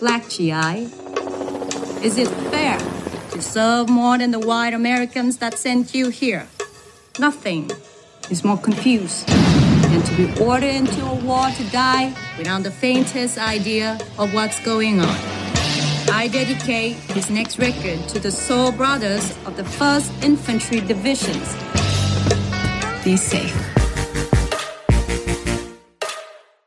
black GI? Is it fair to serve more than the white Americans that sent you here? Nothing is more confused than to be ordered into a war to die without the faintest idea of what's going on. I dedicate this next record to the soul brothers of the 1st Infantry Divisions. Be safe.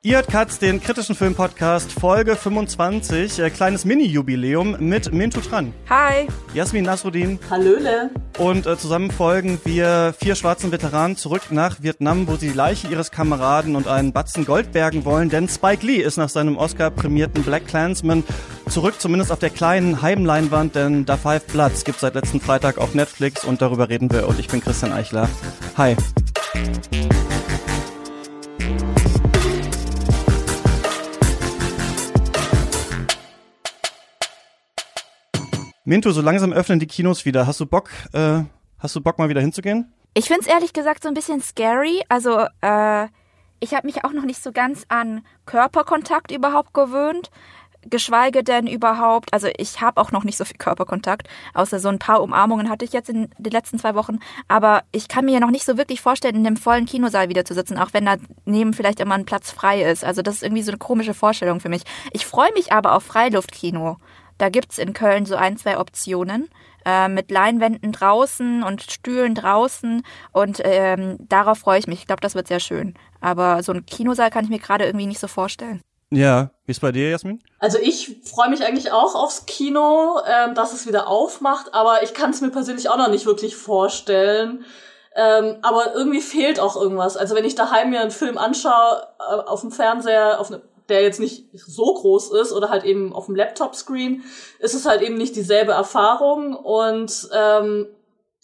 Ihr hört Katz, den kritischen Filmpodcast, Folge 25, äh, kleines Mini-Jubiläum mit Mintu Tran. Hi. Jasmin Nasruddin. Hallöle. Und äh, zusammen folgen wir vier schwarzen Veteranen zurück nach Vietnam, wo sie die Leiche ihres Kameraden und einen Batzen Gold bergen wollen, denn Spike Lee ist nach seinem Oscar-prämierten Black Clansman zurück, zumindest auf der kleinen Heimleinwand, denn Da Five Bloods gibt seit letzten Freitag auf Netflix und darüber reden wir. Und ich bin Christian Eichler. Hi. Minto, so langsam öffnen die Kinos wieder. Hast du Bock, äh, hast du Bock mal wieder hinzugehen? Ich find's ehrlich gesagt so ein bisschen scary. Also, äh, ich habe mich auch noch nicht so ganz an Körperkontakt überhaupt gewöhnt. Geschweige denn überhaupt, also ich habe auch noch nicht so viel Körperkontakt, außer so ein paar Umarmungen hatte ich jetzt in den letzten zwei Wochen. Aber ich kann mir ja noch nicht so wirklich vorstellen, in einem vollen Kinosaal wieder zu sitzen, auch wenn daneben vielleicht immer ein Platz frei ist. Also das ist irgendwie so eine komische Vorstellung für mich. Ich freue mich aber auf Freiluftkino. Da gibt's in Köln so ein, zwei Optionen äh, mit Leinwänden draußen und Stühlen draußen und ähm, darauf freue ich mich. Ich glaube, das wird sehr schön. Aber so ein Kinosaal kann ich mir gerade irgendwie nicht so vorstellen. Ja, wie ist bei dir, Jasmin? Also ich freue mich eigentlich auch aufs Kino, ähm, dass es wieder aufmacht, aber ich kann es mir persönlich auch noch nicht wirklich vorstellen. Ähm, aber irgendwie fehlt auch irgendwas. Also wenn ich daheim mir einen Film anschaue, äh, auf dem Fernseher, auf ne, der jetzt nicht so groß ist oder halt eben auf dem Laptop-Screen, ist es halt eben nicht dieselbe Erfahrung. Und ähm,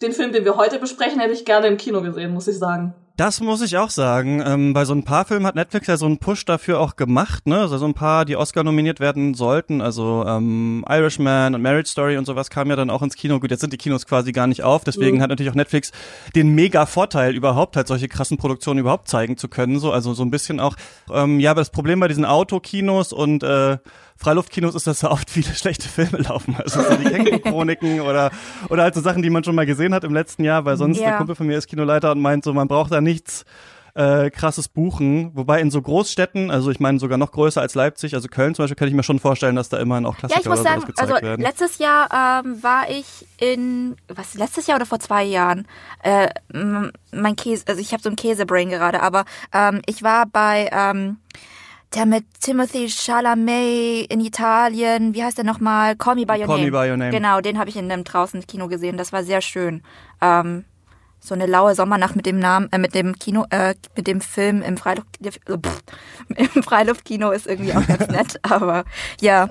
den Film, den wir heute besprechen, hätte ich gerne im Kino gesehen, muss ich sagen. Das muss ich auch sagen. Ähm, bei so ein paar Filmen hat Netflix ja so einen Push dafür auch gemacht, ne? Also so ein paar, die Oscar nominiert werden sollten. Also ähm, Irishman und Marriage Story und sowas kam ja dann auch ins Kino. Gut, jetzt sind die Kinos quasi gar nicht auf. Deswegen mhm. hat natürlich auch Netflix den mega Vorteil überhaupt, halt solche krassen Produktionen überhaupt zeigen zu können. So, also so ein bisschen auch. Ähm, ja, aber das Problem bei diesen Autokinos und äh, Freiluftkinos ist, dass da oft viele schlechte Filme laufen. Also so die Känguru-Chroniken oder, oder halt so Sachen, die man schon mal gesehen hat im letzten Jahr, weil sonst ja. der Kumpel von mir ist Kinoleiter und meint so, man braucht da nichts äh, krasses buchen. Wobei in so Großstädten, also ich meine sogar noch größer als Leipzig, also Köln zum Beispiel, kann ich mir schon vorstellen, dass da immerhin auch Klassiker ja, ich muss sagen, also werden. letztes Jahr ähm, war ich in, was, letztes Jahr oder vor zwei Jahren? Äh, mein Käse, also ich habe so ein Käsebrain gerade, aber ähm, ich war bei ähm, der mit Timothy Chalamet in Italien, wie heißt der nochmal? Call Me By Your Call Name. Me By Your Name. Genau, den habe ich in einem draußen Kino gesehen. Das war sehr schön. Ähm, so eine laue Sommernacht mit dem Namen, äh, mit dem Kino, äh, mit dem Film im Freiluft, äh, pff, im Freiluftkino ist irgendwie auch ganz nett, aber ja.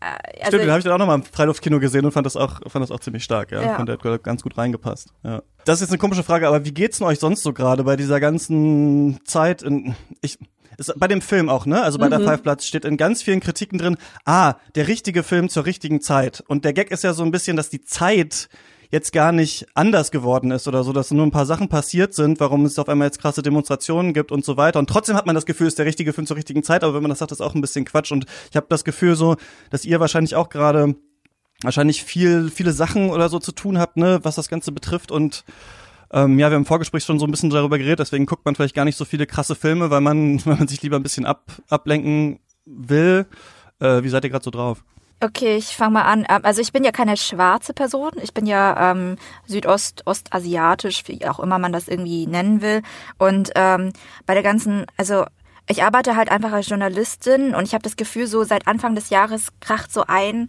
Äh, also Stimmt, den habe ich dann auch nochmal im Freiluftkino gesehen und fand das auch, fand das auch ziemlich stark, ja. ja. Fand der hat ganz gut reingepasst. Ja. Das ist jetzt eine komische Frage, aber wie geht's denn euch sonst so gerade bei dieser ganzen Zeit? In, ich, ist bei dem Film auch, ne? Also bei mhm. der Five Bloods steht in ganz vielen Kritiken drin, ah, der richtige Film zur richtigen Zeit. Und der Gag ist ja so ein bisschen, dass die Zeit jetzt gar nicht anders geworden ist oder so, dass nur ein paar Sachen passiert sind, warum es auf einmal jetzt krasse Demonstrationen gibt und so weiter. Und trotzdem hat man das Gefühl, es ist der richtige Film zur richtigen Zeit, aber wenn man das sagt, ist auch ein bisschen Quatsch. Und ich habe das Gefühl so, dass ihr wahrscheinlich auch gerade wahrscheinlich viel, viele Sachen oder so zu tun habt, ne, was das Ganze betrifft und ähm, ja, wir haben im Vorgespräch schon so ein bisschen darüber geredet, deswegen guckt man vielleicht gar nicht so viele krasse Filme, weil man, weil man sich lieber ein bisschen ab, ablenken will. Äh, wie seid ihr gerade so drauf? Okay, ich fange mal an. Ähm, also ich bin ja keine schwarze Person. Ich bin ja ähm, südost-ostasiatisch, wie auch immer man das irgendwie nennen will. Und ähm, bei der ganzen, also ich arbeite halt einfach als Journalistin und ich habe das Gefühl, so seit Anfang des Jahres kracht so ein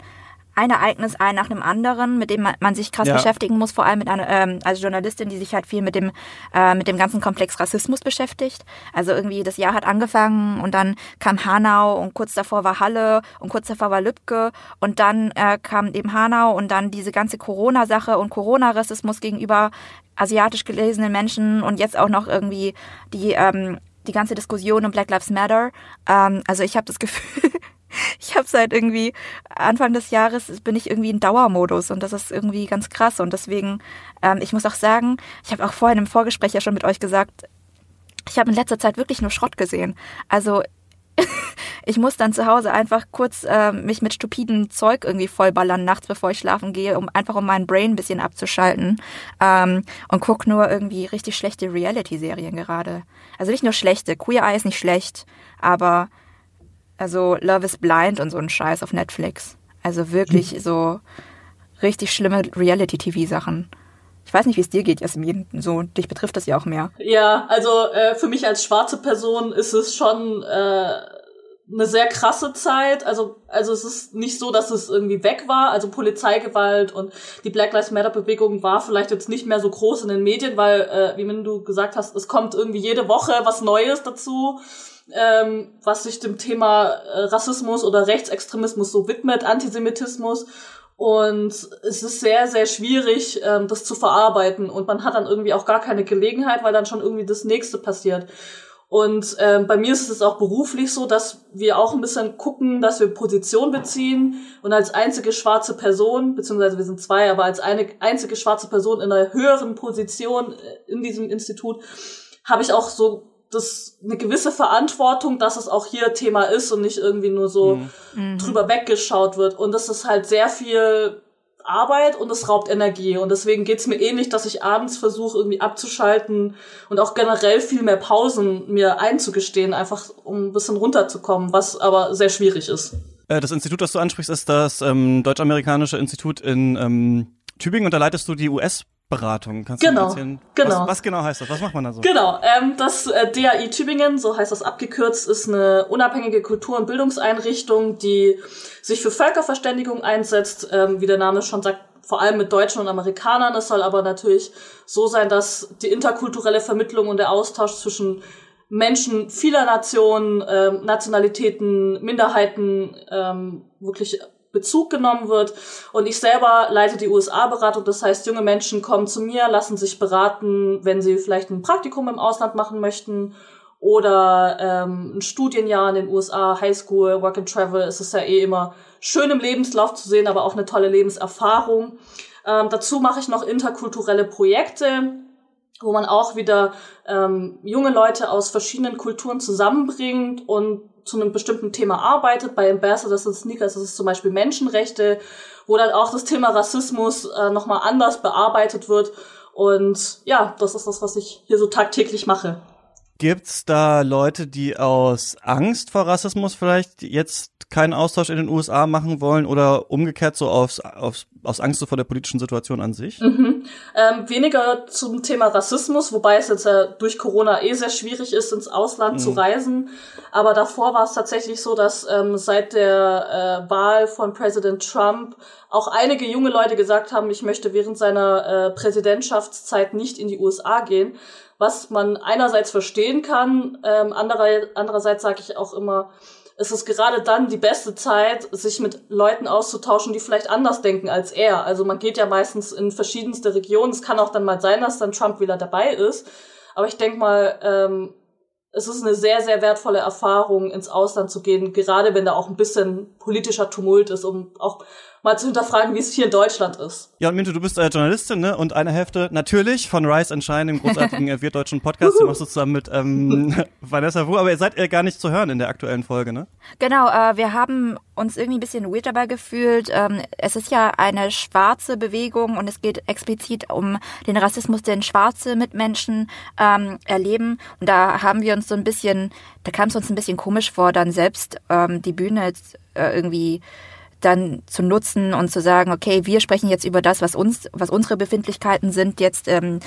ein Ereignis ein nach dem anderen, mit dem man, man sich krass ja. beschäftigen muss, vor allem mit einer, ähm, als Journalistin, die sich halt viel mit dem, äh, mit dem ganzen Komplex Rassismus beschäftigt. Also irgendwie das Jahr hat angefangen und dann kam Hanau und kurz davor war Halle und kurz davor war Lübcke und dann äh, kam eben Hanau und dann diese ganze Corona-Sache und Corona-Rassismus gegenüber asiatisch gelesenen Menschen und jetzt auch noch irgendwie die, ähm, die ganze Diskussion um Black Lives Matter. Ähm, also ich habe das Gefühl, ich habe seit irgendwie Anfang des Jahres bin ich irgendwie in Dauermodus und das ist irgendwie ganz krass und deswegen ähm, ich muss auch sagen, ich habe auch vorhin im Vorgespräch ja schon mit euch gesagt, ich habe in letzter Zeit wirklich nur Schrott gesehen. Also ich muss dann zu Hause einfach kurz äh, mich mit stupiden Zeug irgendwie vollballern nachts, bevor ich schlafen gehe, um einfach um mein Brain ein bisschen abzuschalten ähm, und guck nur irgendwie richtig schlechte Reality-Serien gerade. Also nicht nur schlechte, Queer Eye ist nicht schlecht, aber also Love is Blind und so ein Scheiß auf Netflix. Also wirklich hm. so richtig schlimme Reality-TV-Sachen. Ich weiß nicht, wie es dir geht, Jasmin. So, dich betrifft das ja auch mehr. Ja, also äh, für mich als schwarze Person ist es schon äh, eine sehr krasse Zeit. Also, also es ist nicht so, dass es irgendwie weg war. Also Polizeigewalt und die Black Lives Matter Bewegung war vielleicht jetzt nicht mehr so groß in den Medien, weil, äh, wie du gesagt hast, es kommt irgendwie jede Woche was Neues dazu, ähm, was sich dem Thema äh, Rassismus oder Rechtsextremismus so widmet, Antisemitismus. Und es ist sehr, sehr schwierig, ähm, das zu verarbeiten. Und man hat dann irgendwie auch gar keine Gelegenheit, weil dann schon irgendwie das nächste passiert. Und ähm, bei mir ist es auch beruflich so, dass wir auch ein bisschen gucken, dass wir Position beziehen und als einzige schwarze Person, beziehungsweise wir sind zwei, aber als eine einzige schwarze Person in einer höheren Position äh, in diesem Institut, habe ich auch so das eine gewisse Verantwortung, dass es auch hier Thema ist und nicht irgendwie nur so mhm. drüber weggeschaut wird. Und das ist halt sehr viel Arbeit und es raubt Energie. Und deswegen geht's mir ähnlich, dass ich abends versuche, irgendwie abzuschalten und auch generell viel mehr Pausen mir einzugestehen, einfach um ein bisschen runterzukommen, was aber sehr schwierig ist. Äh, das Institut, das du ansprichst, ist das ähm, Deutsch-Amerikanische Institut in ähm, Tübingen und da leitest du die US- Beratung. Kannst genau, du erzählen? Genau. Was, was, genau heißt das? Was macht man da so? Genau, ähm, das äh, DAI Tübingen, so heißt das abgekürzt, ist eine unabhängige Kultur- und Bildungseinrichtung, die sich für Völkerverständigung einsetzt, ähm, wie der Name schon sagt, vor allem mit Deutschen und Amerikanern. Es soll aber natürlich so sein, dass die interkulturelle Vermittlung und der Austausch zwischen Menschen vieler Nationen, ähm, Nationalitäten, Minderheiten ähm, wirklich Bezug genommen wird. Und ich selber leite die USA-Beratung. Das heißt, junge Menschen kommen zu mir, lassen sich beraten, wenn sie vielleicht ein Praktikum im Ausland machen möchten oder ähm, ein Studienjahr in den USA, Highschool, Work and Travel. Es ist ja eh immer schön im Lebenslauf zu sehen, aber auch eine tolle Lebenserfahrung. Ähm, dazu mache ich noch interkulturelle Projekte wo man auch wieder ähm, junge Leute aus verschiedenen Kulturen zusammenbringt und zu einem bestimmten Thema arbeitet. Bei Ambassadors and Sneakers ist es zum Beispiel Menschenrechte, wo dann auch das Thema Rassismus äh, nochmal anders bearbeitet wird. Und ja, das ist das, was ich hier so tagtäglich mache. Gibt's da Leute, die aus Angst vor Rassismus vielleicht jetzt keinen Austausch in den USA machen wollen oder umgekehrt so aus, aus, aus Angst so vor der politischen Situation an sich? Mhm. Ähm, weniger zum Thema Rassismus, wobei es jetzt äh, durch Corona eh sehr schwierig ist, ins Ausland mhm. zu reisen. Aber davor war es tatsächlich so, dass ähm, seit der äh, Wahl von Präsident Trump auch einige junge Leute gesagt haben, ich möchte während seiner äh, Präsidentschaftszeit nicht in die USA gehen was man einerseits verstehen kann, ähm, anderer, andererseits sage ich auch immer, es ist gerade dann die beste Zeit, sich mit Leuten auszutauschen, die vielleicht anders denken als er. Also man geht ja meistens in verschiedenste Regionen. Es kann auch dann mal sein, dass dann Trump wieder dabei ist. Aber ich denke mal, ähm, es ist eine sehr, sehr wertvolle Erfahrung, ins Ausland zu gehen, gerade wenn da auch ein bisschen politischer Tumult ist, um auch mal zu hinterfragen, wie es hier in Deutschland ist. Ja, und Minto, du bist äh, Journalistin, ne? Und eine Hälfte natürlich von Rise and Shine, dem großartigen äh, wirtdeutschen Podcast. Den machst du zusammen mit ähm, Vanessa Wu, aber ihr seid äh, gar nicht zu hören in der aktuellen Folge, ne? Genau, äh, wir haben uns irgendwie ein bisschen weird dabei gefühlt. Ähm, es ist ja eine schwarze Bewegung und es geht explizit um den Rassismus, den schwarze Mitmenschen ähm, erleben. Und da haben wir uns so ein bisschen, da kam es uns ein bisschen komisch vor, dann selbst ähm, die Bühne äh, irgendwie dann zu nutzen und zu sagen, okay, wir sprechen jetzt über das, was uns, was unsere Befindlichkeiten sind jetzt ähm,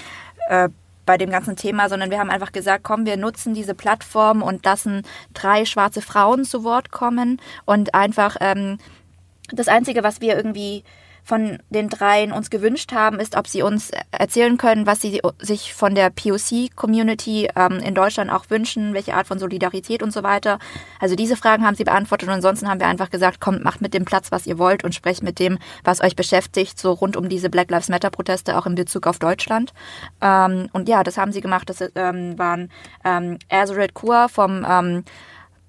äh, bei dem ganzen Thema, sondern wir haben einfach gesagt, komm, wir nutzen diese Plattform und lassen drei schwarze Frauen zu Wort kommen und einfach ähm, das Einzige, was wir irgendwie von den dreien uns gewünscht haben, ist, ob sie uns erzählen können, was sie sich von der POC-Community ähm, in Deutschland auch wünschen, welche Art von Solidarität und so weiter. Also diese Fragen haben sie beantwortet und ansonsten haben wir einfach gesagt, kommt, macht mit dem Platz, was ihr wollt und sprecht mit dem, was euch beschäftigt, so rund um diese Black Lives Matter-Proteste auch in Bezug auf Deutschland. Ähm, und ja, das haben sie gemacht. Das ähm, waren ähm, Azeret Kur vom ähm,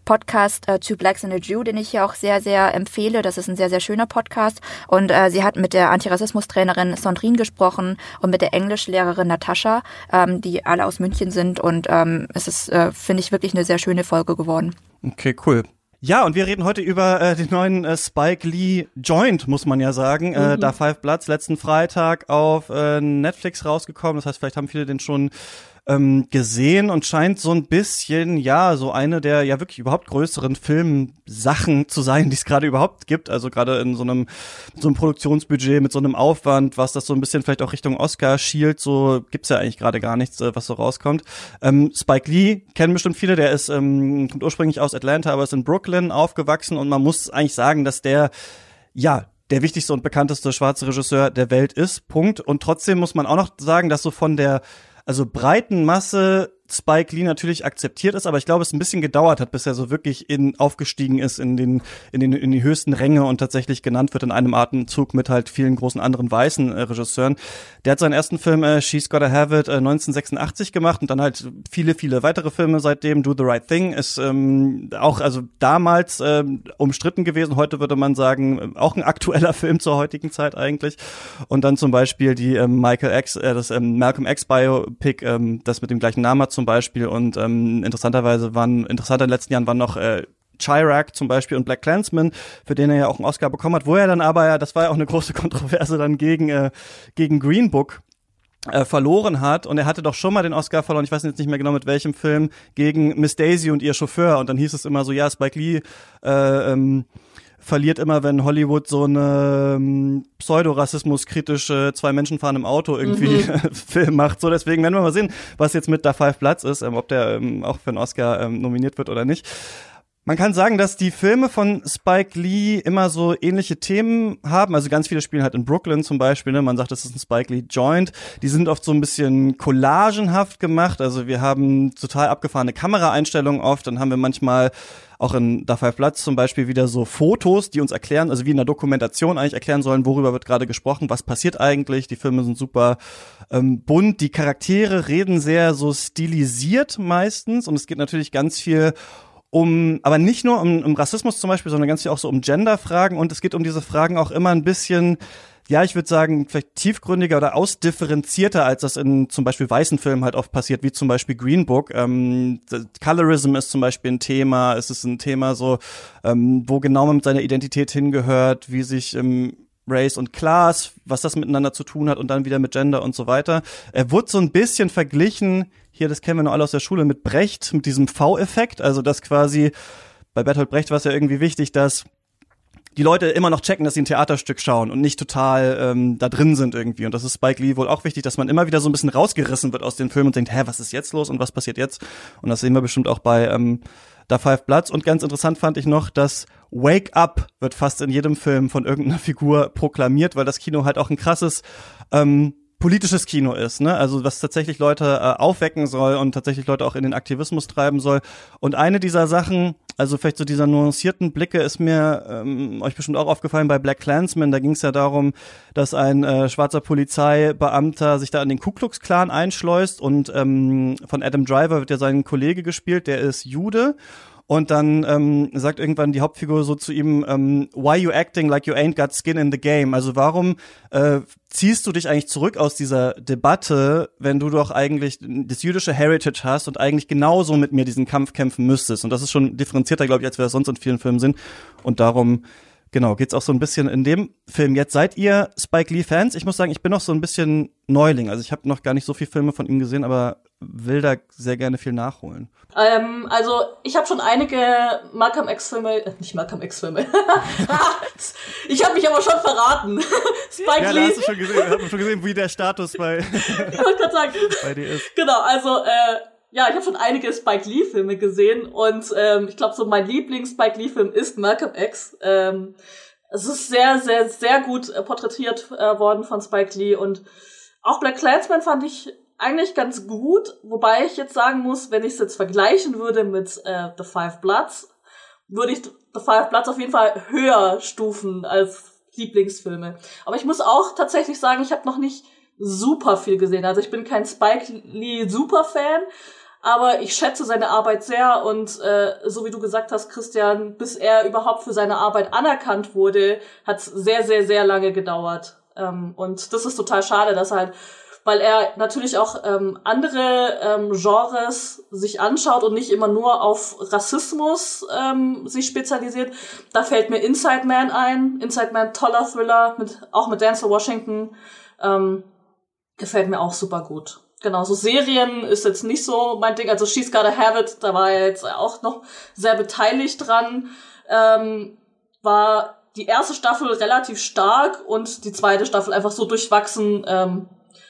Podcast äh, Two Blacks and a Jew, den ich hier auch sehr, sehr empfehle. Das ist ein sehr, sehr schöner Podcast. Und äh, sie hat mit der Antirassismus-Trainerin Sandrine gesprochen und mit der Englischlehrerin Natascha, ähm, die alle aus München sind. Und ähm, es ist, äh, finde ich, wirklich eine sehr schöne Folge geworden. Okay, cool. Ja, und wir reden heute über äh, den neuen äh, Spike Lee Joint, muss man ja sagen. Äh, mhm. Da Five Bloods letzten Freitag auf äh, Netflix rausgekommen. Das heißt, vielleicht haben viele den schon ähm, gesehen und scheint so ein bisschen, ja, so eine der ja wirklich überhaupt größeren Filmsachen zu sein, die es gerade überhaupt gibt. Also gerade in so einem, so einem Produktionsbudget mit so einem Aufwand, was das so ein bisschen vielleicht auch Richtung Oscar schielt, so gibt's ja eigentlich gerade gar nichts, äh, was so rauskommt. Ähm, Spike Lee kennen bestimmt viele, der ist, ähm, kommt ursprünglich aus Atlanta, aber ist in Brooklyn aufgewachsen und man muss eigentlich sagen, dass der ja, der wichtigste und bekannteste schwarze Regisseur der Welt ist. Punkt. Und trotzdem muss man auch noch sagen, dass so von der also breiten Masse Spike Lee natürlich akzeptiert ist, aber ich glaube, es ein bisschen gedauert hat, bis er so wirklich in, aufgestiegen ist in den, in den, in die höchsten Ränge und tatsächlich genannt wird in einem Atemzug mit halt vielen großen anderen weißen äh, Regisseuren. Der hat seinen ersten Film äh, She's Gotta Have It äh, 1986 gemacht und dann halt viele, viele weitere Filme seitdem. Do the Right Thing ist ähm, auch, also damals äh, umstritten gewesen. Heute würde man sagen, äh, auch ein aktueller Film zur heutigen Zeit eigentlich. Und dann zum Beispiel die ähm, Michael X, äh, das ähm, Malcolm X Biopic, ähm, das mit dem gleichen Namen hat zum Beispiel und ähm, interessanterweise waren, interessanter in den letzten Jahren waren noch äh, Chirac zum Beispiel und Black Clansman, für den er ja auch einen Oscar bekommen hat, wo er dann aber ja, das war ja auch eine große Kontroverse dann gegen, äh, gegen Green Book äh, verloren hat. Und er hatte doch schon mal den Oscar verloren, ich weiß jetzt nicht mehr genau mit welchem Film, gegen Miss Daisy und ihr Chauffeur. Und dann hieß es immer so, ja, Spike Lee äh, ähm, verliert immer, wenn Hollywood so eine ähm, pseudorassismus-kritische zwei Menschen fahren im Auto irgendwie mhm. Film macht. So, deswegen werden wir mal sehen, was jetzt mit Da Five Platz ist, ähm, ob der ähm, auch für einen Oscar ähm, nominiert wird oder nicht. Man kann sagen, dass die Filme von Spike Lee immer so ähnliche Themen haben. Also ganz viele spielen halt in Brooklyn zum Beispiel. Ne? Man sagt, das ist ein Spike Lee Joint. Die sind oft so ein bisschen collagenhaft gemacht. Also wir haben total abgefahrene Kameraeinstellungen oft. Dann haben wir manchmal auch in Da Five Platz zum Beispiel wieder so Fotos, die uns erklären, also wie in der Dokumentation eigentlich erklären sollen, worüber wird gerade gesprochen, was passiert eigentlich. Die Filme sind super ähm, bunt, die Charaktere reden sehr so stilisiert meistens und es geht natürlich ganz viel um, aber nicht nur um, um Rassismus zum Beispiel, sondern ganz viel auch so um Genderfragen und es geht um diese Fragen auch immer ein bisschen ja, ich würde sagen, vielleicht tiefgründiger oder ausdifferenzierter, als das in zum Beispiel weißen Filmen halt oft passiert, wie zum Beispiel Green Book. Ähm, Colorism ist zum Beispiel ein Thema. Es ist ein Thema so, ähm, wo genau man mit seiner Identität hingehört, wie sich ähm, Race und Class, was das miteinander zu tun hat und dann wieder mit Gender und so weiter. Er wurde so ein bisschen verglichen, hier, das kennen wir noch alle aus der Schule, mit Brecht, mit diesem V-Effekt, also dass quasi bei Bertolt Brecht war es ja irgendwie wichtig, dass die Leute immer noch checken, dass sie ein Theaterstück schauen und nicht total ähm, da drin sind irgendwie. Und das ist Spike Lee wohl auch wichtig, dass man immer wieder so ein bisschen rausgerissen wird aus dem Film und denkt, hä, was ist jetzt los und was passiert jetzt? Und das sehen wir bestimmt auch bei ähm, Da Five Bloods. Und ganz interessant fand ich noch, dass Wake Up wird fast in jedem Film von irgendeiner Figur proklamiert, weil das Kino halt auch ein krasses ähm, politisches Kino ist, ne? Also was tatsächlich Leute äh, aufwecken soll und tatsächlich Leute auch in den Aktivismus treiben soll. Und eine dieser Sachen, also vielleicht so dieser nuancierten Blicke, ist mir ähm, euch bestimmt auch aufgefallen bei Black Clansman. Da ging es ja darum, dass ein äh, schwarzer Polizeibeamter sich da an den Ku Klux Klan einschleust und ähm, von Adam Driver wird ja sein Kollege gespielt, der ist Jude und dann ähm, sagt irgendwann die Hauptfigur so zu ihm, ähm, why you acting like you ain't got skin in the game? Also warum äh, ziehst du dich eigentlich zurück aus dieser Debatte, wenn du doch eigentlich das jüdische Heritage hast und eigentlich genauso mit mir diesen Kampf kämpfen müsstest? Und das ist schon differenzierter, glaube ich, als wir das sonst in vielen Filmen sind. Und darum Genau, geht's auch so ein bisschen in dem Film. Jetzt seid ihr Spike Lee Fans? Ich muss sagen, ich bin noch so ein bisschen Neuling. Also ich habe noch gar nicht so viele Filme von ihm gesehen, aber will da sehr gerne viel nachholen. Ähm, also ich habe schon einige Malcolm X Filme, äh, nicht Malcolm X Filme. ich habe mich aber schon verraten. Spike ja, Lee. Ja, hast du schon gesehen, hat man schon gesehen, wie der Status bei, ich wollte sagen, bei dir ist. Genau, also äh, ja, ich habe schon einige Spike Lee Filme gesehen und ähm, ich glaube so mein Lieblings Spike Lee Film ist Malcolm X. Ähm, es ist sehr, sehr, sehr gut äh, porträtiert äh, worden von Spike Lee und auch Black Clansman fand ich eigentlich ganz gut, wobei ich jetzt sagen muss, wenn ich es jetzt vergleichen würde mit äh, The Five Bloods, würde ich The Five Bloods auf jeden Fall höher stufen als Lieblingsfilme. Aber ich muss auch tatsächlich sagen, ich habe noch nicht super viel gesehen. Also ich bin kein Spike Lee Superfan, aber ich schätze seine Arbeit sehr und äh, so wie du gesagt hast, Christian, bis er überhaupt für seine Arbeit anerkannt wurde, hat sehr, sehr, sehr lange gedauert. Ähm, und das ist total schade, dass halt weil er natürlich auch ähm, andere ähm, Genres sich anschaut und nicht immer nur auf Rassismus ähm, sich spezialisiert. Da fällt mir Inside Man ein. Inside Man, toller Thriller, mit, auch mit Denzel Washington. Ähm, gefällt mir auch super gut. Genau, so Serien ist jetzt nicht so mein Ding. Also She's Gotta Have It, da war er jetzt auch noch sehr beteiligt dran. Ähm, war die erste Staffel relativ stark und die zweite Staffel einfach so durchwachsen, ähm,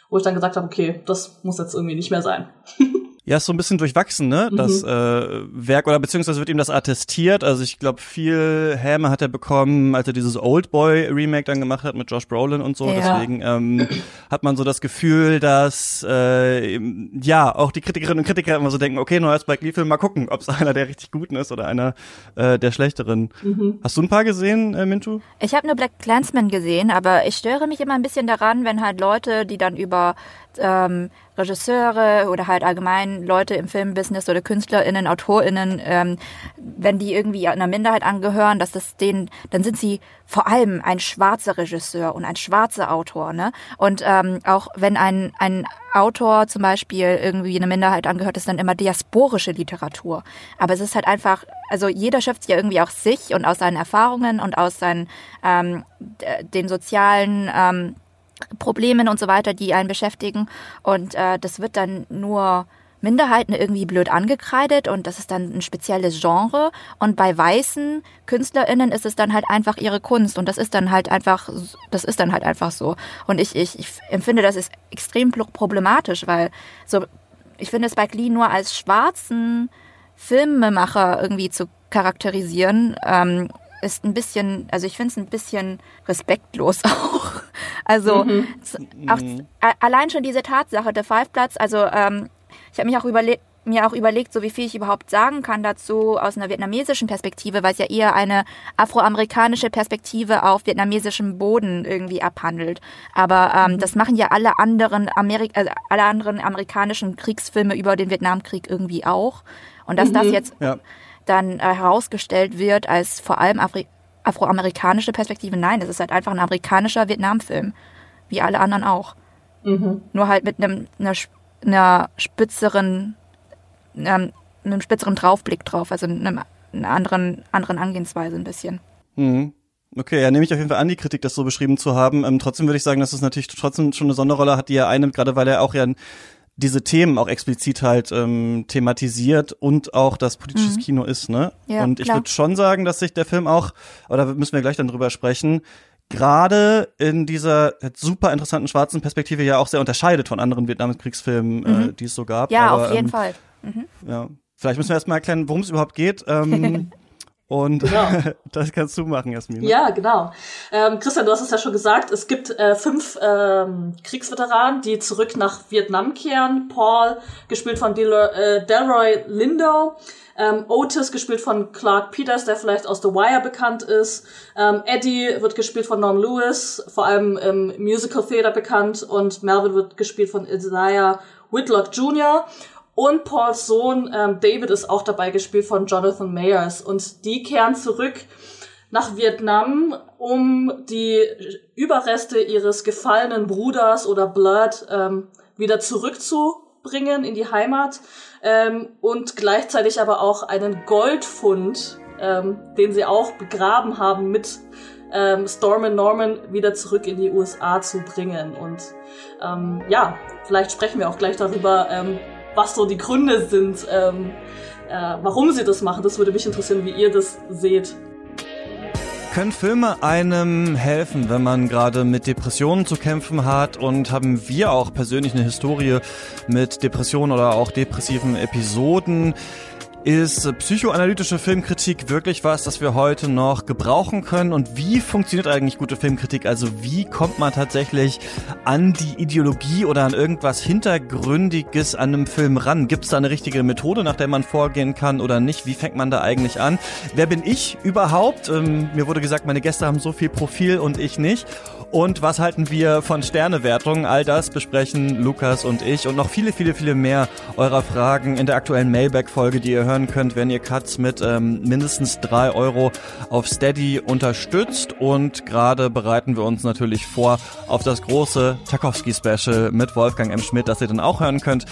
wo ich dann gesagt habe, okay, das muss jetzt irgendwie nicht mehr sein. Ja, ist so ein bisschen durchwachsen, ne? Das mhm. äh, Werk oder beziehungsweise wird ihm das attestiert. Also ich glaube, viel Häme hat er bekommen, als er dieses Old Boy Remake dann gemacht hat mit Josh Brolin und so. Ja. Deswegen ähm, hat man so das Gefühl, dass äh, ja auch die Kritikerinnen und Kritiker immer so denken, okay, neuer Spike Lee Film, mal gucken, ob es einer der richtig guten ist oder einer äh, der schlechteren. Mhm. Hast du ein paar gesehen, äh, Mintu? Ich habe nur Black Clansman gesehen, aber ich störe mich immer ein bisschen daran, wenn halt Leute, die dann über ähm, Regisseure oder halt allgemein Leute im Filmbusiness oder KünstlerInnen, AutorInnen, ähm, wenn die irgendwie einer Minderheit angehören, dass das denen, dann sind sie vor allem ein schwarzer Regisseur und ein schwarzer Autor, ne? Und ähm, auch wenn ein, ein Autor zum Beispiel irgendwie eine Minderheit angehört, ist dann immer diasporische Literatur. Aber es ist halt einfach, also jeder schöpft ja irgendwie auch sich und aus seinen Erfahrungen und aus seinen ähm, den sozialen ähm, Problemen und so weiter, die einen beschäftigen. Und äh, das wird dann nur Minderheiten irgendwie blöd angekreidet und das ist dann ein spezielles Genre. Und bei weißen KünstlerInnen ist es dann halt einfach ihre Kunst und das ist dann halt einfach, das ist dann halt einfach so. Und ich, ich, ich empfinde das ist extrem problematisch, weil so, ich finde Spike Lee nur als schwarzen Filmemacher irgendwie zu charakterisieren, ähm, ist ein bisschen, also ich finde es ein bisschen respektlos auch. Also mhm. auch, mhm. allein schon diese Tatsache, der Five-Platz, also ähm, ich habe mich auch überlegt, mir auch überlegt, so wie viel ich überhaupt sagen kann dazu aus einer vietnamesischen Perspektive, weil es ja eher eine afroamerikanische Perspektive auf vietnamesischem Boden irgendwie abhandelt. Aber ähm, mhm. das machen ja alle anderen Amerik also alle anderen amerikanischen Kriegsfilme über den Vietnamkrieg irgendwie auch. Und dass mhm. das jetzt ja dann äh, herausgestellt wird als vor allem Afri afroamerikanische Perspektive. Nein, das ist halt einfach ein amerikanischer Vietnamfilm, wie alle anderen auch. Mhm. Nur halt mit einem einer, einer spitzeren, einem, einem spitzeren Draufblick drauf, also einem, einer anderen, anderen Angehensweise ein bisschen. Mhm. Okay, ja, nehme ich auf jeden Fall an, die Kritik, das so beschrieben zu haben. Ähm, trotzdem würde ich sagen, dass es natürlich trotzdem schon eine Sonderrolle hat, die er einnimmt, gerade weil er auch ja ein diese Themen auch explizit halt ähm, thematisiert und auch das politisches mhm. Kino ist, ne? Ja, und ich würde schon sagen, dass sich der Film auch, aber da müssen wir gleich dann drüber sprechen, gerade in dieser super interessanten schwarzen Perspektive ja auch sehr unterscheidet von anderen Vietnamkriegsfilmen, äh, mhm. äh, die es so gab. Ja, aber, auf jeden ähm, Fall. Mhm. Ja, vielleicht müssen wir erstmal erklären, worum es überhaupt geht. Ähm, Und genau. das kannst du machen, Jasmin. Ja, genau. Ähm, Christian, du hast es ja schon gesagt, es gibt äh, fünf ähm, Kriegsveteranen, die zurück nach Vietnam kehren. Paul, gespielt von Del äh, Delroy Lindo. Ähm, Otis, gespielt von Clark Peters, der vielleicht aus The Wire bekannt ist. Ähm, Eddie wird gespielt von Norm Lewis, vor allem im Musical Theater bekannt. Und Melvin wird gespielt von Isaiah Whitlock Jr. Und Pauls Sohn ähm, David ist auch dabei gespielt von Jonathan Mayers. Und die kehren zurück nach Vietnam, um die Überreste ihres gefallenen Bruders oder Blood ähm, wieder zurückzubringen in die Heimat ähm, und gleichzeitig aber auch einen Goldfund, ähm, den sie auch begraben haben, mit ähm, Storm and Norman wieder zurück in die USA zu bringen. Und ähm, ja, vielleicht sprechen wir auch gleich darüber, ähm, was so die Gründe sind, ähm, äh, warum sie das machen. Das würde mich interessieren, wie ihr das seht. Können Filme einem helfen, wenn man gerade mit Depressionen zu kämpfen hat? Und haben wir auch persönlich eine Historie mit Depressionen oder auch depressiven Episoden? Ist psychoanalytische Filmkritik wirklich was, das wir heute noch gebrauchen können? Und wie funktioniert eigentlich gute Filmkritik? Also wie kommt man tatsächlich an die Ideologie oder an irgendwas Hintergründiges an einem Film ran? Gibt es da eine richtige Methode, nach der man vorgehen kann oder nicht? Wie fängt man da eigentlich an? Wer bin ich überhaupt? Ähm, mir wurde gesagt, meine Gäste haben so viel Profil und ich nicht. Und was halten wir von Sternewertungen? All das besprechen Lukas und ich und noch viele, viele, viele mehr eurer Fragen in der aktuellen Mailback-Folge, die ihr hören könnt, wenn ihr Cuts mit ähm, mindestens drei Euro auf Steady unterstützt. Und gerade bereiten wir uns natürlich vor auf das große Tarkovsky-Special mit Wolfgang M. Schmidt, das ihr dann auch hören könnt.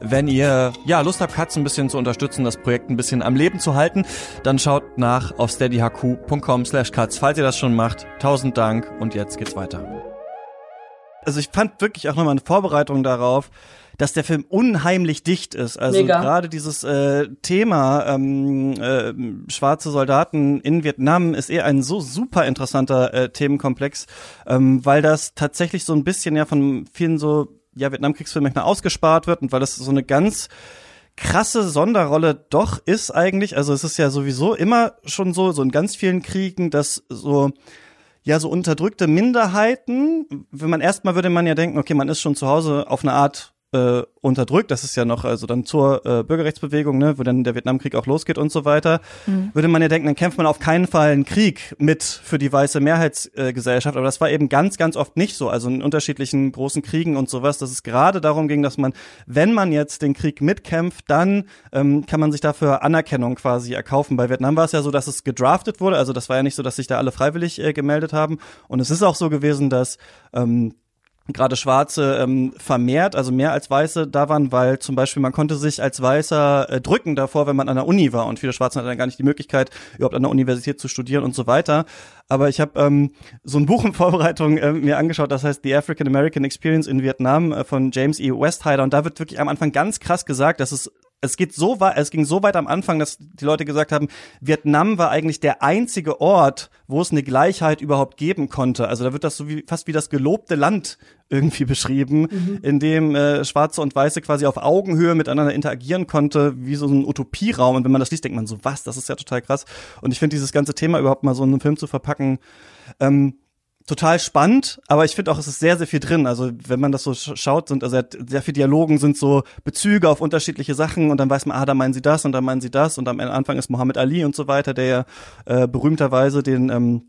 Wenn ihr ja Lust habt, Cuts ein bisschen zu unterstützen, das Projekt ein bisschen am Leben zu halten, dann schaut nach auf steadyhq.com slash cuts. Falls ihr das schon macht, tausend Dank und jetzt geht's weiter. Also ich fand wirklich auch nochmal eine Vorbereitung darauf, dass der Film unheimlich dicht ist. Also gerade dieses äh, Thema ähm, äh, schwarze Soldaten in Vietnam ist eher ein so super interessanter äh, Themenkomplex, ähm, weil das tatsächlich so ein bisschen ja von vielen so ja Vietnamkriegsfilmen manchmal ausgespart wird und weil das so eine ganz krasse Sonderrolle doch ist eigentlich. Also es ist ja sowieso immer schon so, so in ganz vielen Kriegen, dass so ja so unterdrückte Minderheiten, wenn man erstmal würde man ja denken, okay, man ist schon zu Hause auf eine Art äh, unterdrückt, das ist ja noch also dann zur äh, Bürgerrechtsbewegung, ne, wo dann der Vietnamkrieg auch losgeht und so weiter, mhm. würde man ja denken, dann kämpft man auf keinen Fall einen Krieg mit für die weiße Mehrheitsgesellschaft, aber das war eben ganz, ganz oft nicht so, also in unterschiedlichen großen Kriegen und sowas, dass es gerade darum ging, dass man, wenn man jetzt den Krieg mitkämpft, dann ähm, kann man sich dafür Anerkennung quasi erkaufen. Bei Vietnam war es ja so, dass es gedraftet wurde, also das war ja nicht so, dass sich da alle freiwillig äh, gemeldet haben. Und es ist auch so gewesen, dass ähm, gerade Schwarze ähm, vermehrt, also mehr als Weiße da waren, weil zum Beispiel man konnte sich als Weißer äh, drücken davor, wenn man an der Uni war und viele Schwarze hatten dann gar nicht die Möglichkeit, überhaupt an der Universität zu studieren und so weiter. Aber ich habe ähm, so ein Buch in Vorbereitung äh, mir angeschaut, das heißt The African American Experience in Vietnam äh, von James E. Westheider und da wird wirklich am Anfang ganz krass gesagt, dass es es geht so weit, es ging so weit am Anfang, dass die Leute gesagt haben, Vietnam war eigentlich der einzige Ort, wo es eine Gleichheit überhaupt geben konnte. Also da wird das so wie fast wie das gelobte Land irgendwie beschrieben, mhm. in dem äh, Schwarze und Weiße quasi auf Augenhöhe miteinander interagieren konnte, wie so ein Utopieraum. Und wenn man das liest, denkt man so, was? Das ist ja total krass. Und ich finde dieses ganze Thema überhaupt mal so in einen Film zu verpacken. Ähm, total spannend, aber ich finde auch, es ist sehr, sehr viel drin. Also wenn man das so schaut, sind also sehr viele Dialogen sind so Bezüge auf unterschiedliche Sachen und dann weiß man, ah, da meinen sie das und da meinen sie das und am Anfang ist Mohammed Ali und so weiter, der ja äh, berühmterweise den ähm,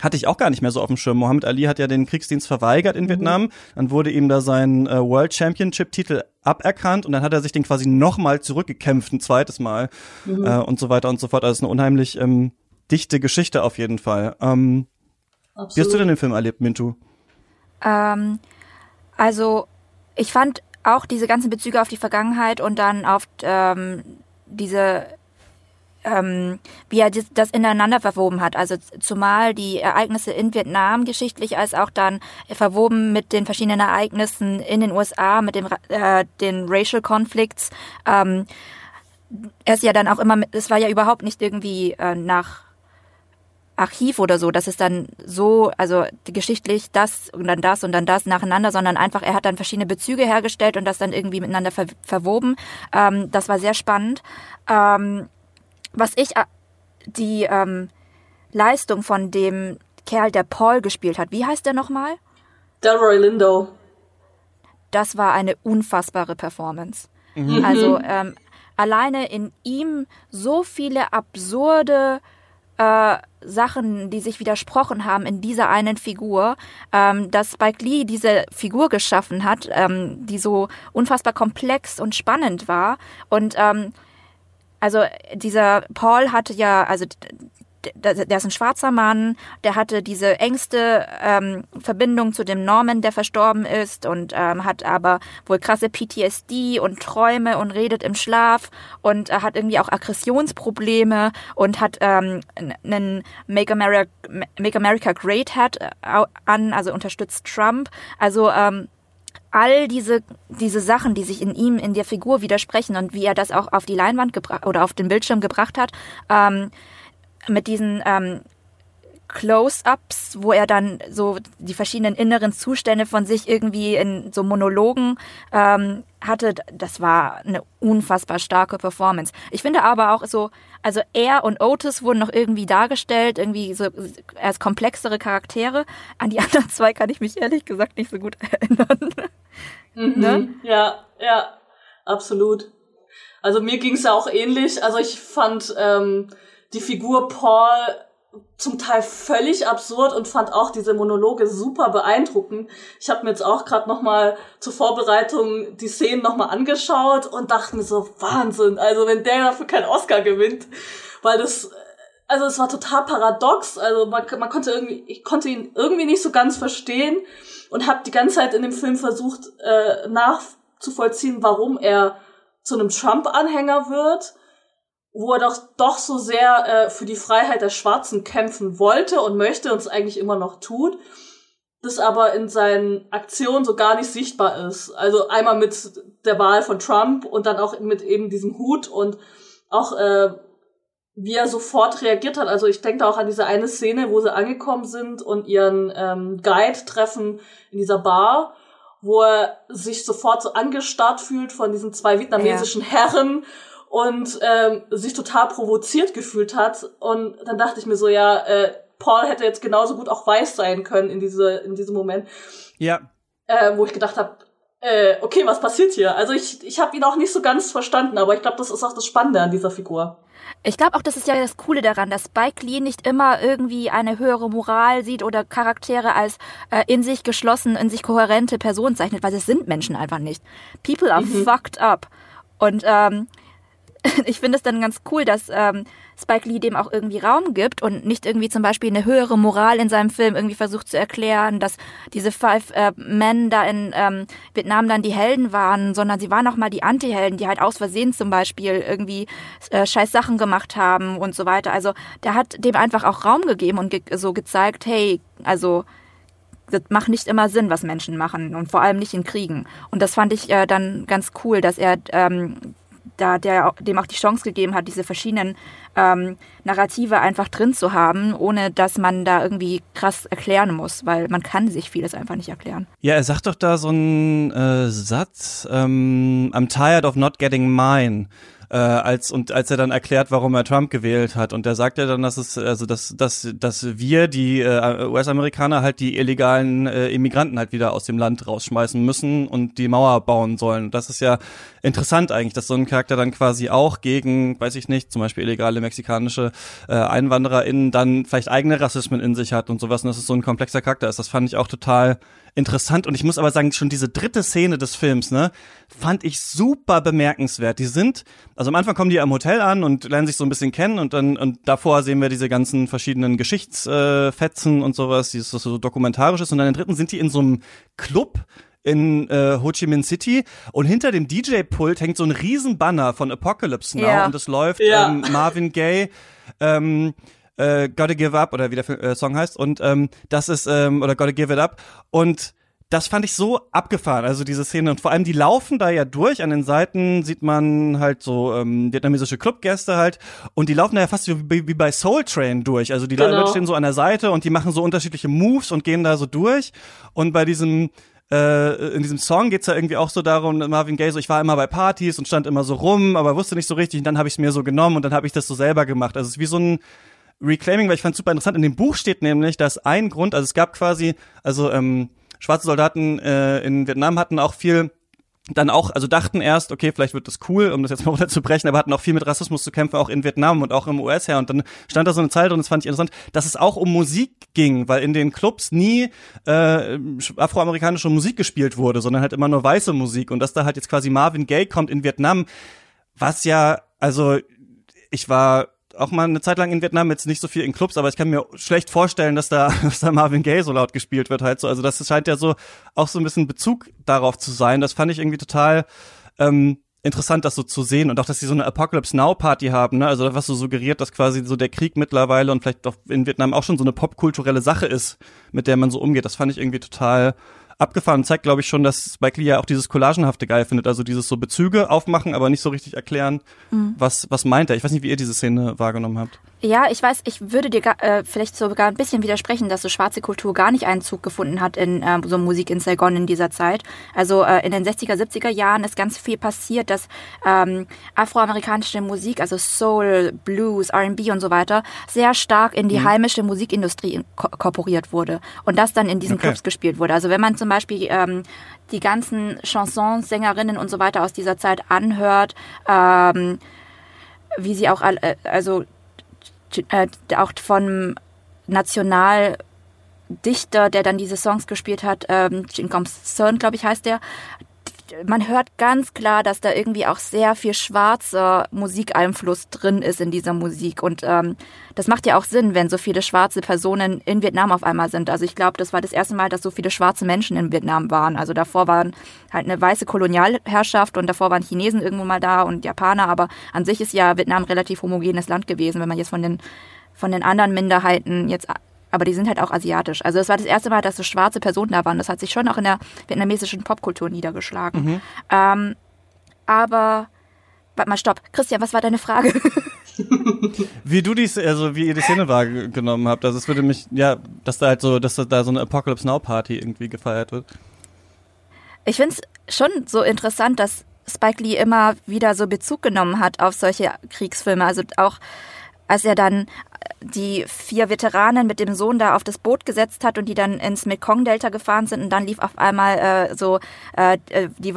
hatte ich auch gar nicht mehr so auf dem Schirm. Mohammed Ali hat ja den Kriegsdienst verweigert in mhm. Vietnam. Dann wurde ihm da sein äh, World Championship Titel aberkannt und dann hat er sich den quasi nochmal zurückgekämpft, ein zweites Mal mhm. äh, und so weiter und so fort. Also eine unheimlich ähm, dichte Geschichte auf jeden Fall. Ähm, Absolut. Wie hast du denn den Film erlebt, Mintu? Ähm, also, ich fand auch diese ganzen Bezüge auf die Vergangenheit und dann auf ähm, diese, ähm, wie er das ineinander verwoben hat. Also zumal die Ereignisse in Vietnam geschichtlich als auch dann verwoben mit den verschiedenen Ereignissen in den USA, mit dem, äh, den Racial Conflicts. Ähm, ist ja dann auch immer, es war ja überhaupt nicht irgendwie äh, nach Archiv oder so, dass es dann so, also geschichtlich das und dann das und dann das nacheinander, sondern einfach, er hat dann verschiedene Bezüge hergestellt und das dann irgendwie miteinander ver verwoben. Ähm, das war sehr spannend. Ähm, was ich, äh, die ähm, Leistung von dem Kerl, der Paul gespielt hat, wie heißt der nochmal? Delroy Lindo. Das war eine unfassbare Performance. Mhm. Also ähm, alleine in ihm so viele absurde äh, Sachen, die sich widersprochen haben in dieser einen Figur, ähm, dass Spike Lee diese Figur geschaffen hat, ähm, die so unfassbar komplex und spannend war. Und ähm, also dieser Paul hatte ja, also der, ist ein schwarzer Mann, der hatte diese engste ähm, Verbindung zu dem Norman, der verstorben ist und ähm, hat aber wohl krasse PTSD und Träume und redet im Schlaf und äh, hat irgendwie auch Aggressionsprobleme und hat ähm, einen Make America, Make America Great Hat äh, an, also unterstützt Trump. Also ähm, all diese, diese Sachen, die sich in ihm, in der Figur widersprechen und wie er das auch auf die Leinwand gebracht oder auf den Bildschirm gebracht hat, ähm, mit diesen ähm, Close-ups, wo er dann so die verschiedenen inneren Zustände von sich irgendwie in so Monologen ähm, hatte. Das war eine unfassbar starke Performance. Ich finde aber auch so, also er und Otis wurden noch irgendwie dargestellt, irgendwie so als komplexere Charaktere. An die anderen zwei kann ich mich ehrlich gesagt nicht so gut erinnern. Mhm. Ne? Ja, ja, absolut. Also mir ging es ja auch ähnlich. Also ich fand ähm, die Figur Paul zum Teil völlig absurd und fand auch diese Monologe super beeindruckend. Ich habe mir jetzt auch gerade noch mal zur Vorbereitung die Szenen noch mal angeschaut und dachte mir so Wahnsinn. Also wenn der dafür keinen Oscar gewinnt, weil das also es war total paradox. Also man, man konnte irgendwie ich konnte ihn irgendwie nicht so ganz verstehen und habe die ganze Zeit in dem Film versucht äh, nachzuvollziehen, warum er zu einem Trump-Anhänger wird wo er doch, doch so sehr äh, für die Freiheit der Schwarzen kämpfen wollte und möchte und es eigentlich immer noch tut, das aber in seinen Aktionen so gar nicht sichtbar ist. Also einmal mit der Wahl von Trump und dann auch mit eben diesem Hut und auch äh, wie er sofort reagiert hat. Also ich denke da auch an diese eine Szene, wo sie angekommen sind und ihren ähm, Guide treffen in dieser Bar, wo er sich sofort so angestarrt fühlt von diesen zwei vietnamesischen ja. Herren und ähm, sich total provoziert gefühlt hat. Und dann dachte ich mir so, ja, äh, Paul hätte jetzt genauso gut auch weiß sein können in diese in diesem Moment. Ja. Äh, wo ich gedacht habe, äh, okay, was passiert hier? Also ich, ich habe ihn auch nicht so ganz verstanden, aber ich glaube, das ist auch das Spannende an dieser Figur. Ich glaube auch, das ist ja das Coole daran, dass Spike Lee nicht immer irgendwie eine höhere Moral sieht oder Charaktere als äh, in sich geschlossen, in sich kohärente Personen zeichnet, weil es sind Menschen einfach nicht. People are mhm. fucked up. Und ähm, ich finde es dann ganz cool, dass ähm, Spike Lee dem auch irgendwie Raum gibt und nicht irgendwie zum Beispiel eine höhere Moral in seinem Film irgendwie versucht zu erklären, dass diese Five äh, Men da in ähm, Vietnam dann die Helden waren, sondern sie waren auch mal die Anti-Helden, die halt aus Versehen zum Beispiel irgendwie äh, scheiß Sachen gemacht haben und so weiter. Also der hat dem einfach auch Raum gegeben und ge so gezeigt, hey, also das macht nicht immer Sinn, was Menschen machen und vor allem nicht in Kriegen. Und das fand ich äh, dann ganz cool, dass er ähm, da der dem auch die Chance gegeben hat, diese verschiedenen ähm, Narrative einfach drin zu haben, ohne dass man da irgendwie krass erklären muss, weil man kann sich vieles einfach nicht erklären. Ja, er sagt doch da so einen äh, Satz, ähm, I'm tired of not getting mine äh, als und als er dann erklärt, warum er Trump gewählt hat und der sagt ja dann, dass es also dass dass dass wir die äh, US-Amerikaner halt die illegalen äh, Immigranten halt wieder aus dem Land rausschmeißen müssen und die Mauer bauen sollen. Das ist ja interessant eigentlich, dass so ein Charakter dann quasi auch gegen, weiß ich nicht, zum Beispiel illegale mexikanische äh, EinwandererInnen dann vielleicht eigene Rassismen in sich hat und sowas und dass es so ein komplexer Charakter ist. Das fand ich auch total interessant und ich muss aber sagen, schon diese dritte Szene des Films, ne, fand ich super bemerkenswert. Die sind, also am Anfang kommen die am Hotel an und lernen sich so ein bisschen kennen und dann und davor sehen wir diese ganzen verschiedenen Geschichtsfetzen äh, und sowas, dieses so dokumentarisches und dann im dritten sind die in so einem Club in äh, Ho Chi Minh City und hinter dem DJ-Pult hängt so ein riesen Banner von Apocalypse Now ja. und es läuft ja. ähm, Marvin Gaye ähm, äh, Gotta Give Up oder wie der äh, Song heißt. Und ähm, das ist ähm, oder Gotta Give It Up. Und das fand ich so abgefahren, also diese Szene. Und vor allem die laufen da ja durch, an den Seiten sieht man halt so ähm, vietnamesische Clubgäste halt. Und die laufen da ja fast wie, wie bei Soul Train durch, also die genau. Leute stehen so an der Seite und die machen so unterschiedliche Moves und gehen da so durch. Und bei diesem äh, in diesem Song geht's ja irgendwie auch so darum, Marvin Gaye so, ich war immer bei Partys und stand immer so rum, aber wusste nicht so richtig. Und dann habe ich es mir so genommen und dann habe ich das so selber gemacht. Also es ist wie so ein Reclaiming, weil ich fand super interessant. In dem Buch steht nämlich, dass ein Grund, also es gab quasi, also ähm, schwarze Soldaten äh, in Vietnam hatten auch viel dann auch, also dachten erst, okay, vielleicht wird das cool, um das jetzt mal runterzubrechen, aber hatten auch viel mit Rassismus zu kämpfen, auch in Vietnam und auch im US her. Und dann stand da so eine Zeit und das fand ich interessant, dass es auch um Musik ging, weil in den Clubs nie äh, afroamerikanische Musik gespielt wurde, sondern halt immer nur weiße Musik. Und dass da halt jetzt quasi Marvin Gaye kommt in Vietnam, was ja, also ich war auch mal eine Zeit lang in Vietnam, jetzt nicht so viel in Clubs, aber ich kann mir schlecht vorstellen, dass da, dass da Marvin Gaye so laut gespielt wird halt so. Also das scheint ja so auch so ein bisschen Bezug darauf zu sein. Das fand ich irgendwie total ähm, interessant, das so zu sehen und auch, dass sie so eine Apocalypse Now Party haben, ne? Also was so suggeriert, dass quasi so der Krieg mittlerweile und vielleicht auch in Vietnam auch schon so eine popkulturelle Sache ist, mit der man so umgeht. Das fand ich irgendwie total abgefahren. Zeigt, glaube ich, schon, dass Spike Lee ja auch dieses Collagenhafte geil findet. Also dieses so Bezüge aufmachen, aber nicht so richtig erklären, mhm. was, was meint er. Ich weiß nicht, wie ihr diese Szene wahrgenommen habt. Ja, ich weiß, ich würde dir gar, äh, vielleicht sogar ein bisschen widersprechen, dass so schwarze Kultur gar nicht Einzug gefunden hat in äh, so Musik in Saigon in dieser Zeit. Also äh, in den 60er, 70er Jahren ist ganz viel passiert, dass ähm, afroamerikanische Musik, also Soul, Blues, R&B und so weiter, sehr stark in die mhm. heimische Musikindustrie inkorporiert wurde und das dann in diesen okay. Clubs gespielt wurde. Also wenn man zum Beispiel ähm, die ganzen Chansons, Sängerinnen und so weiter aus dieser Zeit anhört, ähm, wie sie auch, äh, also äh, auch von Nationaldichter, der dann diese Songs gespielt hat, ähm, Jin Son, glaube ich, heißt der, man hört ganz klar, dass da irgendwie auch sehr viel schwarzer Musikeinfluss drin ist in dieser Musik. Und ähm, das macht ja auch Sinn, wenn so viele schwarze Personen in Vietnam auf einmal sind. Also ich glaube, das war das erste Mal, dass so viele schwarze Menschen in Vietnam waren. Also davor waren halt eine weiße Kolonialherrschaft und davor waren Chinesen irgendwo mal da und Japaner. Aber an sich ist ja Vietnam relativ homogenes Land gewesen, wenn man jetzt von den von den anderen Minderheiten jetzt aber die sind halt auch asiatisch. Also es war das erste Mal, dass so schwarze Personen da waren. Das hat sich schon auch in der vietnamesischen Popkultur niedergeschlagen. Mhm. Ähm, aber warte mal, stopp. Christian, was war deine Frage? wie du die, also wie ihr die Szene wahrgenommen habt. Also es würde mich, ja, dass da halt so, dass da so eine Apocalypse Now Party irgendwie gefeiert wird. Ich finde es schon so interessant, dass Spike Lee immer wieder so Bezug genommen hat auf solche Kriegsfilme. Also auch als er dann die vier Veteranen mit dem Sohn da auf das Boot gesetzt hat und die dann ins Mekong-Delta gefahren sind und dann lief auf einmal äh, so äh, die,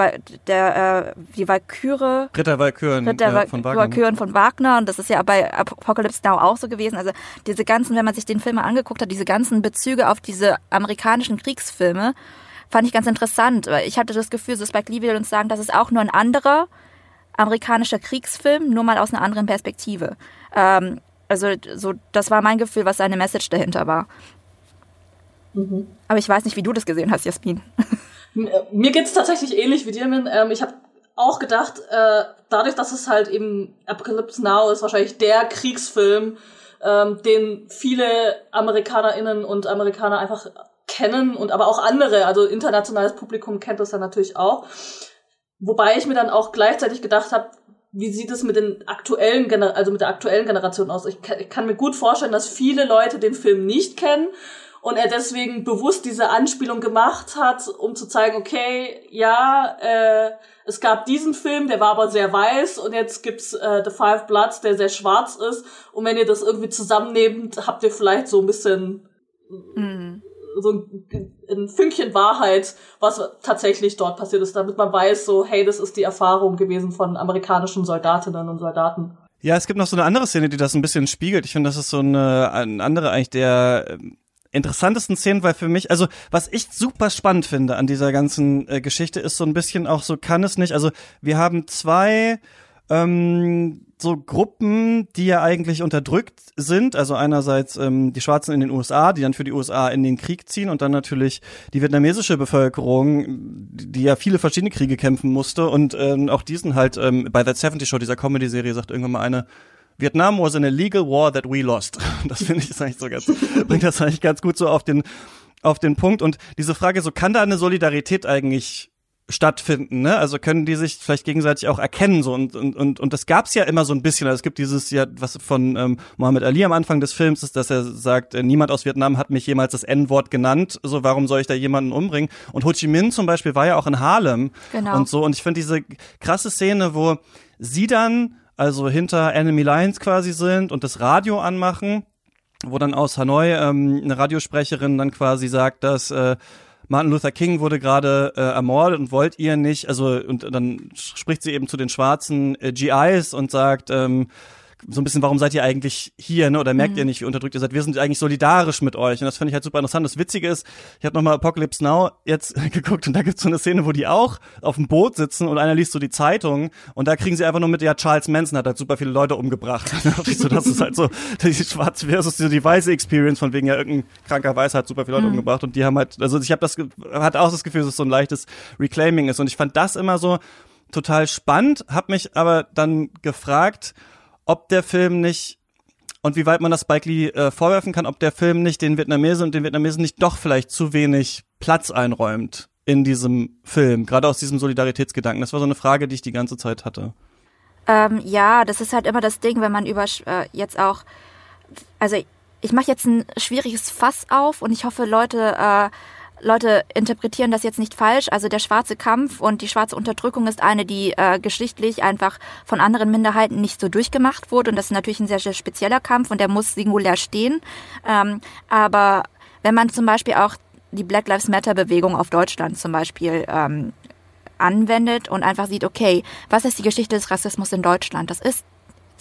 der, äh, die Valkyrie. Ritter Valkyren, Ritter ja, von Wagner. Valkyren von Wagner und das ist ja bei Apocalypse Now auch so gewesen. Also diese ganzen, wenn man sich den Film mal angeguckt hat, diese ganzen Bezüge auf diese amerikanischen Kriegsfilme, fand ich ganz interessant. Ich hatte das Gefühl, so Spike Lee will uns sagen, das ist auch nur ein anderer amerikanischer Kriegsfilm, nur mal aus einer anderen Perspektive. Ähm, also so, das war mein Gefühl, was seine Message dahinter war. Mhm. Aber ich weiß nicht, wie du das gesehen hast, Jasmin. Mir geht's tatsächlich ähnlich wie dir, Min. Ähm, ich habe auch gedacht, äh, dadurch, dass es halt eben Apocalypse Now ist, wahrscheinlich der Kriegsfilm, ähm, den viele AmerikanerInnen und Amerikaner einfach kennen und aber auch andere, also internationales Publikum kennt das ja natürlich auch. Wobei ich mir dann auch gleichzeitig gedacht habe, wie sieht es mit den aktuellen Gener also mit der aktuellen Generation aus? Ich kann, ich kann mir gut vorstellen, dass viele Leute den Film nicht kennen und er deswegen bewusst diese Anspielung gemacht hat, um zu zeigen, okay, ja, äh, es gab diesen Film, der war aber sehr weiß und jetzt gibt's äh, The Five Bloods, der sehr schwarz ist und wenn ihr das irgendwie zusammennehmt, habt ihr vielleicht so ein bisschen mhm so ein, ein Fünkchen Wahrheit, was tatsächlich dort passiert ist, damit man weiß, so, hey, das ist die Erfahrung gewesen von amerikanischen Soldatinnen und Soldaten. Ja, es gibt noch so eine andere Szene, die das ein bisschen spiegelt. Ich finde, das ist so eine, eine andere eigentlich der ähm, interessantesten Szenen, weil für mich, also was ich super spannend finde an dieser ganzen äh, Geschichte, ist so ein bisschen auch so, kann es nicht, also wir haben zwei ähm, so Gruppen, die ja eigentlich unterdrückt sind. Also einerseits ähm, die Schwarzen in den USA, die dann für die USA in den Krieg ziehen und dann natürlich die vietnamesische Bevölkerung, die ja viele verschiedene Kriege kämpfen musste und ähm, auch diesen halt ähm, bei That 70 Show, dieser Comedy-Serie, sagt irgendwann mal eine, Vietnam was an illegal war that we lost. Das finde ich ist eigentlich so ganz, bringt das eigentlich ganz gut so auf den, auf den Punkt. Und diese Frage, so kann da eine Solidarität eigentlich stattfinden, ne? Also können die sich vielleicht gegenseitig auch erkennen so und und und, und das gab's ja immer so ein bisschen. Also es gibt dieses ja was von ähm, Mohammed Ali am Anfang des Films ist, dass er sagt, äh, niemand aus Vietnam hat mich jemals das N-Wort genannt. So warum soll ich da jemanden umbringen? Und Ho Chi Minh zum Beispiel war ja auch in Harlem genau. und so und ich finde diese krasse Szene, wo sie dann also hinter Enemy Lines quasi sind und das Radio anmachen, wo dann aus Hanoi ähm, eine Radiosprecherin dann quasi sagt, dass äh, Martin Luther King wurde gerade äh, ermordet und wollt ihr nicht, also und dann spricht sie eben zu den schwarzen äh, GIs und sagt, ähm, so ein bisschen, warum seid ihr eigentlich hier, ne? Oder merkt mhm. ihr nicht, wie unterdrückt ihr seid? Wir sind eigentlich solidarisch mit euch. Und das finde ich halt super interessant. Das Witzige ist, ich habe nochmal Apocalypse Now jetzt geguckt und da gibt's so eine Szene, wo die auch auf dem Boot sitzen und einer liest so die Zeitung und da kriegen sie einfach nur mit, ja, Charles Manson hat halt super viele Leute umgebracht. so, das ist halt so die schwarze versus die, die weiße Experience, von wegen ja irgendein kranker Weißer hat super viele Leute mhm. umgebracht und die haben halt, also ich habe das, hat auch das Gefühl, dass es so ein leichtes Reclaiming ist und ich fand das immer so total spannend, habe mich aber dann gefragt, ob der Film nicht und wie weit man das Spike Lee äh, vorwerfen kann, ob der Film nicht den Vietnamesen und den Vietnamesen nicht doch vielleicht zu wenig Platz einräumt in diesem Film, gerade aus diesem Solidaritätsgedanken. Das war so eine Frage, die ich die ganze Zeit hatte. Ähm, ja, das ist halt immer das Ding, wenn man über äh, jetzt auch also ich mache jetzt ein schwieriges Fass auf und ich hoffe, Leute, äh, Leute interpretieren das jetzt nicht falsch. Also der schwarze Kampf und die schwarze Unterdrückung ist eine, die äh, geschichtlich einfach von anderen Minderheiten nicht so durchgemacht wurde. Und das ist natürlich ein sehr, sehr spezieller Kampf und der muss singulär stehen. Ähm, aber wenn man zum Beispiel auch die Black Lives Matter Bewegung auf Deutschland zum Beispiel ähm, anwendet und einfach sieht, okay, was ist die Geschichte des Rassismus in Deutschland? Das ist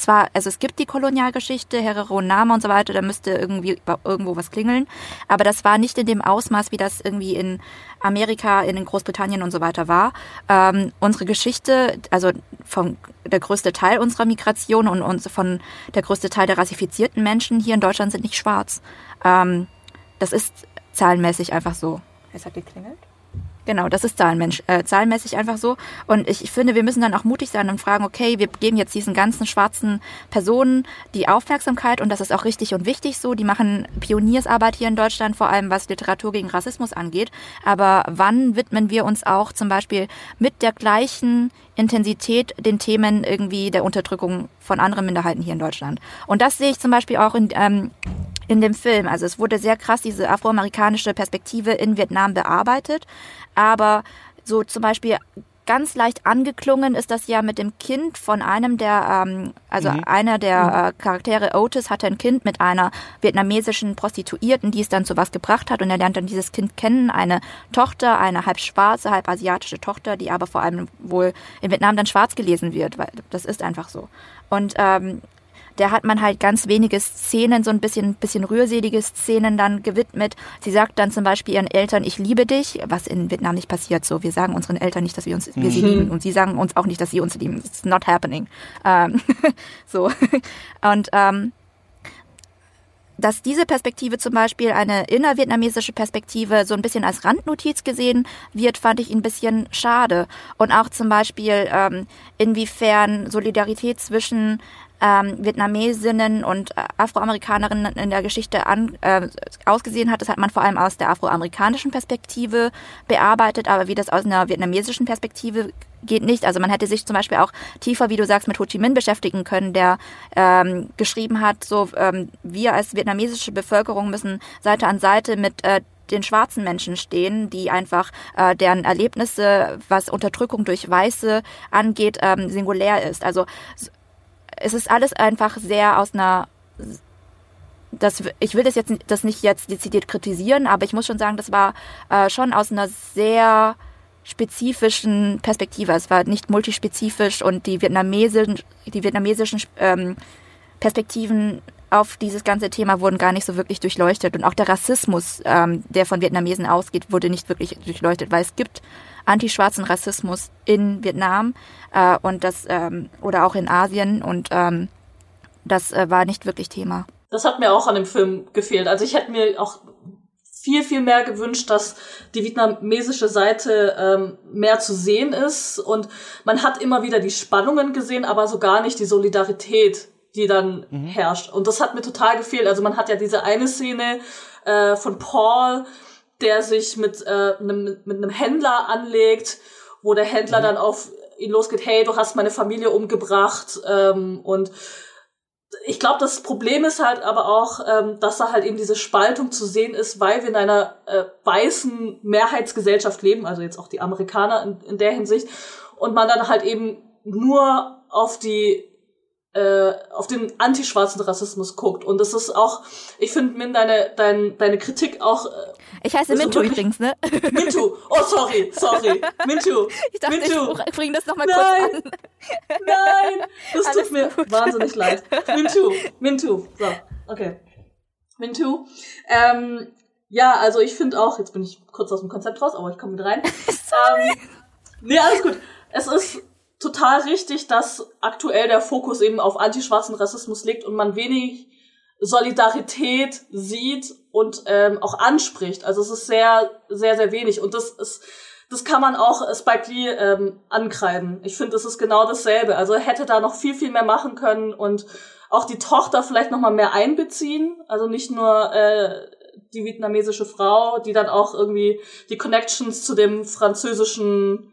zwar, also es gibt die Kolonialgeschichte, Herero Nama und so weiter, da müsste irgendwie irgendwo was klingeln, aber das war nicht in dem Ausmaß, wie das irgendwie in Amerika, in Großbritannien und so weiter war. Ähm, unsere Geschichte, also von der größte Teil unserer Migration und uns von der größte Teil der rassifizierten Menschen hier in Deutschland sind nicht schwarz. Ähm, das ist zahlenmäßig einfach so. Es hat geklingelt. Genau, das ist äh, zahlenmäßig einfach so. Und ich, ich finde, wir müssen dann auch mutig sein und fragen, okay, wir geben jetzt diesen ganzen schwarzen Personen die Aufmerksamkeit und das ist auch richtig und wichtig so. Die machen Pioniersarbeit hier in Deutschland, vor allem was Literatur gegen Rassismus angeht. Aber wann widmen wir uns auch zum Beispiel mit der gleichen Intensität den Themen irgendwie der Unterdrückung von anderen Minderheiten hier in Deutschland? Und das sehe ich zum Beispiel auch in, ähm, in dem Film. Also es wurde sehr krass diese afroamerikanische Perspektive in Vietnam bearbeitet, aber so zum Beispiel ganz leicht angeklungen ist das ja mit dem Kind von einem der, ähm, also mhm. einer der mhm. äh, Charaktere, Otis, hatte ein Kind mit einer vietnamesischen Prostituierten, die es dann zu was gebracht hat und er lernt dann dieses Kind kennen, eine Tochter, eine halb schwarze, halb asiatische Tochter, die aber vor allem wohl in Vietnam dann schwarz gelesen wird, weil das ist einfach so. Und ähm, der hat man halt ganz wenige Szenen, so ein bisschen, bisschen rührselige Szenen dann gewidmet. Sie sagt dann zum Beispiel ihren Eltern, ich liebe dich, was in Vietnam nicht passiert so. Wir sagen unseren Eltern nicht, dass wir uns, mhm. wir sie mhm. lieben und sie sagen uns auch nicht, dass sie uns lieben. It's not happening. Ähm, so. Und, ähm, dass diese Perspektive zum Beispiel eine innervietnamesische Perspektive so ein bisschen als Randnotiz gesehen wird, fand ich ein bisschen schade. Und auch zum Beispiel, ähm, inwiefern Solidarität zwischen ähm, Vietnamesinnen und äh, Afroamerikanerinnen in der Geschichte an, äh, ausgesehen hat. Das hat man vor allem aus der afroamerikanischen Perspektive bearbeitet, aber wie das aus einer vietnamesischen Perspektive geht nicht. Also man hätte sich zum Beispiel auch tiefer, wie du sagst, mit Ho Chi Minh beschäftigen können, der ähm, geschrieben hat, so ähm, wir als vietnamesische Bevölkerung müssen Seite an Seite mit äh, den schwarzen Menschen stehen, die einfach äh, deren Erlebnisse, was Unterdrückung durch Weiße angeht, ähm, singulär ist. Also es ist alles einfach sehr aus einer das, ich will das jetzt das nicht jetzt dezidiert kritisieren, aber ich muss schon sagen, das war äh, schon aus einer sehr spezifischen Perspektive. Es war nicht multispezifisch und die vietnamesischen, die vietnamesischen ähm, Perspektiven auf dieses ganze Thema wurden gar nicht so wirklich durchleuchtet. Und auch der Rassismus, ähm, der von Vietnamesen ausgeht, wurde nicht wirklich durchleuchtet, weil es gibt antischwarzen Rassismus in Vietnam äh, und das ähm, oder auch in Asien und ähm, das äh, war nicht wirklich Thema. Das hat mir auch an dem Film gefehlt. Also ich hätte mir auch viel, viel mehr gewünscht, dass die vietnamesische Seite ähm, mehr zu sehen ist. Und man hat immer wieder die Spannungen gesehen, aber so gar nicht die Solidarität die dann mhm. herrscht. Und das hat mir total gefehlt. Also man hat ja diese eine Szene äh, von Paul, der sich mit, äh, einem, mit einem Händler anlegt, wo der Händler mhm. dann auf ihn losgeht, hey, du hast meine Familie umgebracht. Ähm, und ich glaube, das Problem ist halt aber auch, ähm, dass da halt eben diese Spaltung zu sehen ist, weil wir in einer äh, weißen Mehrheitsgesellschaft leben, also jetzt auch die Amerikaner in, in der Hinsicht, und man dann halt eben nur auf die äh, auf den antischwarzen Rassismus guckt. Und das ist auch, ich finde, Min, deine, dein, deine Kritik auch. Äh, ich heiße Mintu übrigens, ne? Mintu. Oh, sorry, sorry. Mintu. Ich dachte, Mintu. ich bring das nochmal kurz an. Nein, das Alles tut mir gut. wahnsinnig leid. Mintu, Mintu. So, okay. Mintu. Ähm, ja, also ich finde auch, jetzt bin ich kurz aus dem Konzept raus, aber ich komme wieder rein. Sorry. Ähm, nee, alles gut. Es ist total richtig, dass aktuell der Fokus eben auf antischwarzen Rassismus liegt und man wenig Solidarität sieht und ähm, auch anspricht. Also es ist sehr, sehr, sehr wenig. Und das ist, das kann man auch Spike Lee ähm, ankreiden. Ich finde, es ist genau dasselbe. Also hätte da noch viel, viel mehr machen können und auch die Tochter vielleicht noch mal mehr einbeziehen. Also nicht nur äh, die vietnamesische Frau, die dann auch irgendwie die Connections zu dem französischen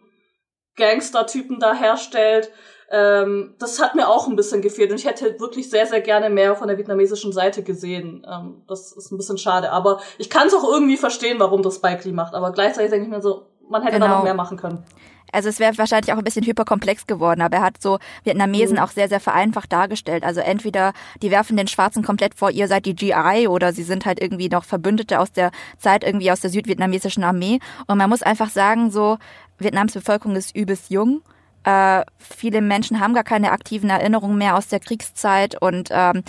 Gangster-Typen da herstellt. Ähm, das hat mir auch ein bisschen gefehlt und ich hätte wirklich sehr, sehr gerne mehr von der vietnamesischen Seite gesehen. Ähm, das ist ein bisschen schade, aber ich kann es auch irgendwie verstehen, warum das Spike Lee macht, aber gleichzeitig denke ich mir so, man hätte genau. da noch genau. mehr machen können. Also es wäre wahrscheinlich auch ein bisschen hyperkomplex geworden, aber er hat so Vietnamesen mhm. auch sehr, sehr vereinfacht dargestellt. Also entweder die werfen den Schwarzen komplett vor, ihr seid die GI oder sie sind halt irgendwie noch Verbündete aus der Zeit irgendwie aus der südvietnamesischen Armee. Und man muss einfach sagen, so Vietnams Bevölkerung ist übelst jung. Äh, viele Menschen haben gar keine aktiven Erinnerungen mehr aus der Kriegszeit und ähm,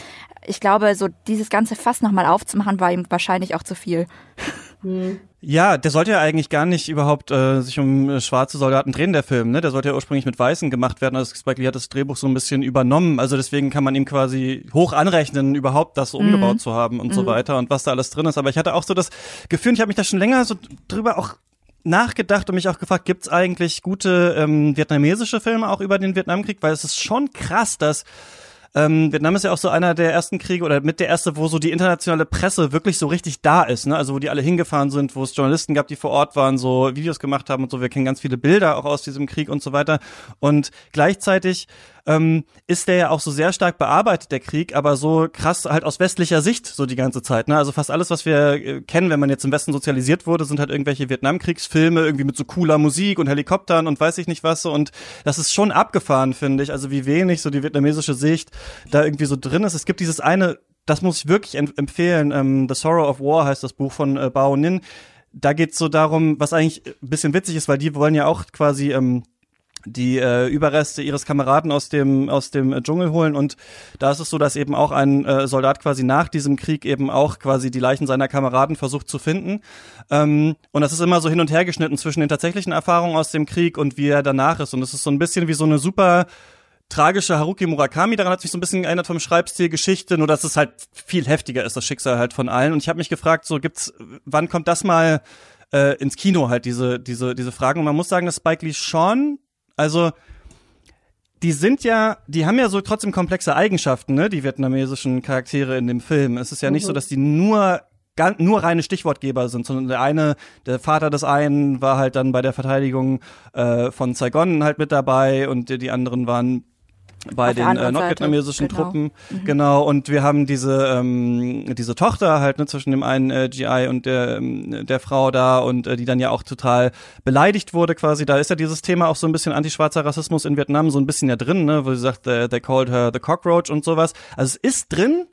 ich glaube, so dieses ganze Fass nochmal aufzumachen, war ihm wahrscheinlich auch zu viel. Mhm. Ja, der sollte ja eigentlich gar nicht überhaupt äh, sich um äh, schwarze Soldaten drehen, der Film, ne? Der sollte ja ursprünglich mit Weißen gemacht werden. Also Spike Lee hat das Drehbuch so ein bisschen übernommen. Also deswegen kann man ihm quasi hoch anrechnen, überhaupt das mhm. umgebaut zu haben und mhm. so weiter und was da alles drin ist. Aber ich hatte auch so das Gefühl, ich habe mich da schon länger so drüber auch nachgedacht und mich auch gefragt, gibt's eigentlich gute ähm, vietnamesische Filme auch über den Vietnamkrieg? Weil es ist schon krass, dass ähm, Vietnam ist ja auch so einer der ersten Kriege oder mit der erste, wo so die internationale Presse wirklich so richtig da ist, ne? Also wo die alle hingefahren sind, wo es Journalisten gab, die vor Ort waren, so Videos gemacht haben und so. Wir kennen ganz viele Bilder auch aus diesem Krieg und so weiter. Und gleichzeitig ähm, ist der ja auch so sehr stark bearbeitet, der Krieg, aber so krass halt aus westlicher Sicht so die ganze Zeit. Ne? Also fast alles, was wir äh, kennen, wenn man jetzt im Westen sozialisiert wurde, sind halt irgendwelche Vietnamkriegsfilme, irgendwie mit so cooler Musik und Helikoptern und weiß ich nicht was. So. Und das ist schon abgefahren, finde ich. Also wie wenig so die vietnamesische Sicht da irgendwie so drin ist. Es gibt dieses eine, das muss ich wirklich empfehlen, ähm, The Sorrow of War heißt das Buch von äh, Bao Nin. Da geht's so darum, was eigentlich ein bisschen witzig ist, weil die wollen ja auch quasi ähm, die äh, Überreste ihres Kameraden aus dem aus dem äh, Dschungel holen. Und da ist es so, dass eben auch ein äh, Soldat quasi nach diesem Krieg eben auch quasi die Leichen seiner Kameraden versucht zu finden. Ähm, und das ist immer so hin und her geschnitten zwischen den tatsächlichen Erfahrungen aus dem Krieg und wie er danach ist. Und es ist so ein bisschen wie so eine super tragische Haruki Murakami, daran hat sich so ein bisschen geändert vom Schreibstil Geschichte, nur dass es halt viel heftiger ist, das Schicksal halt von allen. Und ich habe mich gefragt, so gibt's wann kommt das mal äh, ins Kino halt diese diese diese Fragen. Und man muss sagen, dass Spike Lee schon also die sind ja, die haben ja so trotzdem komplexe Eigenschaften, ne, die vietnamesischen Charaktere in dem Film. Es ist ja nicht so, mhm. dass die nur nur reine Stichwortgeber sind, sondern der eine, der Vater des einen war halt dann bei der Verteidigung äh, von Saigon halt mit dabei und die, die anderen waren bei den äh, nordvietnamesischen genau. Truppen. Mhm. Genau, und wir haben diese, ähm, diese Tochter halt ne, zwischen dem einen äh, GI und der, ähm, der Frau da und äh, die dann ja auch total beleidigt wurde quasi. Da ist ja dieses Thema auch so ein bisschen antischwarzer Rassismus in Vietnam so ein bisschen ja drin, ne, wo sie sagt, they, they called her the cockroach und sowas. Also es ist drin,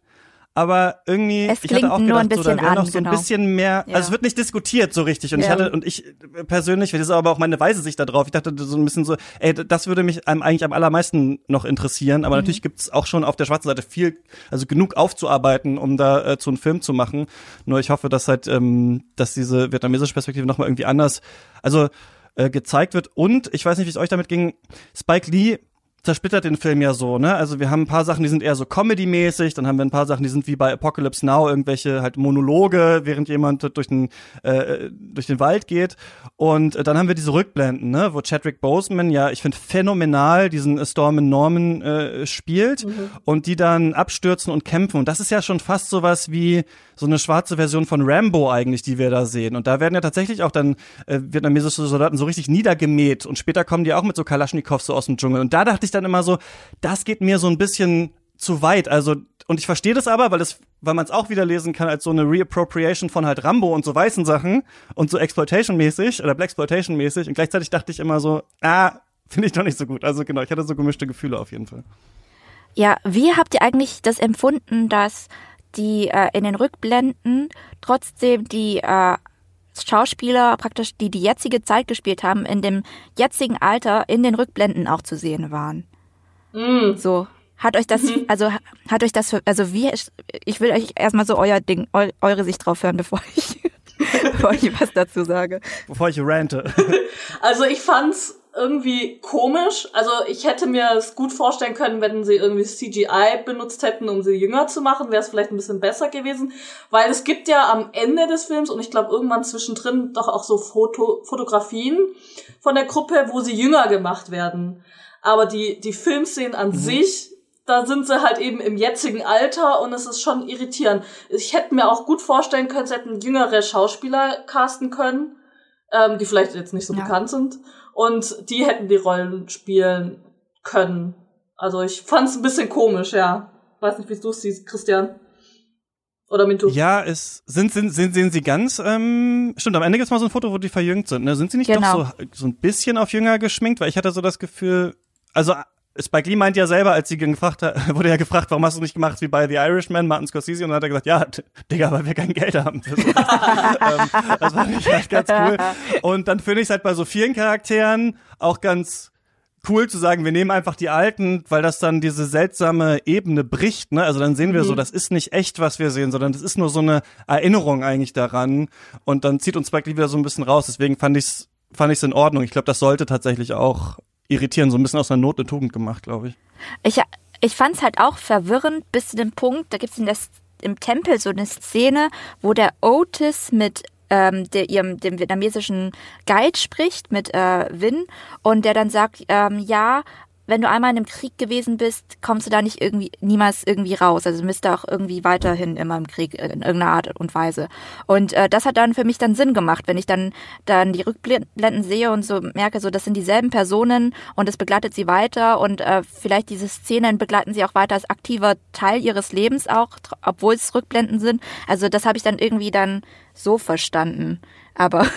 aber irgendwie, es ich hatte auch gedacht, so, da wäre noch so genau. ein bisschen mehr, ja. also es wird nicht diskutiert so richtig und ja. ich hatte, und ich persönlich, das ist aber auch meine weise Sicht da drauf, ich dachte so ein bisschen so, ey, das würde mich eigentlich am allermeisten noch interessieren, aber mhm. natürlich gibt's auch schon auf der schwarzen Seite viel, also genug aufzuarbeiten, um da äh, zu einem Film zu machen, nur ich hoffe, dass halt, ähm, dass diese vietnamesische Perspektive nochmal irgendwie anders, also äh, gezeigt wird und ich weiß nicht, wie es euch damit ging, Spike Lee zersplittert den Film ja so, ne? Also wir haben ein paar Sachen, die sind eher so Comedy-mäßig, dann haben wir ein paar Sachen, die sind wie bei Apocalypse Now, irgendwelche halt Monologe, während jemand durch den, äh, durch den Wald geht. Und äh, dann haben wir diese Rückblenden, ne? Wo Chadwick Boseman ja, ich finde, phänomenal diesen Storm in Norman äh, spielt mhm. und die dann abstürzen und kämpfen. Und das ist ja schon fast sowas wie so eine schwarze Version von Rambo eigentlich, die wir da sehen. Und da werden ja tatsächlich auch dann äh, vietnamesische Soldaten so richtig niedergemäht und später kommen die auch mit so Kalaschnikows so aus dem Dschungel. Und da dachte ich dann immer so, das geht mir so ein bisschen zu weit. Also, und ich verstehe das aber, weil es, weil man es auch wieder lesen kann als so eine Reappropriation von halt Rambo und so weißen Sachen und so Exploitation-mäßig oder Blaxploitation-mäßig. Und gleichzeitig dachte ich immer so, ah, finde ich doch nicht so gut. Also genau, ich hatte so gemischte Gefühle auf jeden Fall. Ja, wie habt ihr eigentlich das empfunden, dass die äh, in den Rückblenden trotzdem die äh, Schauspieler praktisch, die die jetzige Zeit gespielt haben, in dem jetzigen Alter in den Rückblenden auch zu sehen waren. Mm. So. Hat euch das, mhm. also hat euch das, also wie, ich will euch erstmal so euer Ding, eu, eure Sicht drauf hören, bevor ich, bevor ich was dazu sage. Bevor ich rante. Also ich fand's irgendwie komisch. Also ich hätte mir es gut vorstellen können, wenn sie irgendwie CGI benutzt hätten, um sie jünger zu machen, wäre es vielleicht ein bisschen besser gewesen. Weil es gibt ja am Ende des Films und ich glaube irgendwann zwischendrin doch auch so Foto Fotografien von der Gruppe, wo sie jünger gemacht werden. Aber die, die Filmszenen an mhm. sich, da sind sie halt eben im jetzigen Alter und es ist schon irritierend. Ich hätte mir auch gut vorstellen können, sie hätten jüngere Schauspieler casten können, ähm, die vielleicht jetzt nicht so ja. bekannt sind und die hätten die Rollen spielen können. Also ich fand es ein bisschen komisch, ja. Weiß nicht, wie du es siehst, Christian. Oder Mintu? Ja, es sind, sind, sind, sehen sie ganz, ähm, stimmt, am Ende gibt's mal so ein Foto, wo die verjüngt sind, ne? Sind sie nicht Genau. doch so, so ein bisschen auf jünger geschminkt? Weil ich hatte so das Gefühl, also Spike Lee meint ja selber, als sie gefragt hat, wurde ja gefragt, warum hast du nicht gemacht wie bei The Irishman, Martin Scorsese, und dann hat er gesagt, ja, Digga, weil wir kein Geld haben. für sowas. ähm, das fand ich halt ganz cool. Und dann finde ich es halt bei so vielen Charakteren auch ganz cool zu sagen, wir nehmen einfach die alten, weil das dann diese seltsame Ebene bricht, ne? Also dann sehen wir so, das ist nicht echt, was wir sehen, sondern das ist nur so eine Erinnerung eigentlich daran und dann zieht uns Spike Lee wieder so ein bisschen raus. Deswegen fand ich's fand ich's in Ordnung. Ich glaube, das sollte tatsächlich auch irritieren, so ein bisschen aus einer Not eine Tugend gemacht, glaube ich. Ich, ich fand es halt auch verwirrend bis zu dem Punkt, da gibt es im Tempel so eine Szene, wo der Otis mit ähm, der, ihrem, dem vietnamesischen Guide spricht, mit äh, Vin, und der dann sagt, ähm, ja, wenn du einmal in einem Krieg gewesen bist, kommst du da nicht irgendwie niemals irgendwie raus. Also du bist da auch irgendwie weiterhin immer im Krieg in irgendeiner Art und Weise. Und äh, das hat dann für mich dann Sinn gemacht, wenn ich dann dann die Rückblenden sehe und so merke, so das sind dieselben Personen und es begleitet sie weiter und äh, vielleicht diese Szenen begleiten sie auch weiter als aktiver Teil ihres Lebens auch, obwohl es Rückblenden sind. Also das habe ich dann irgendwie dann so verstanden. Aber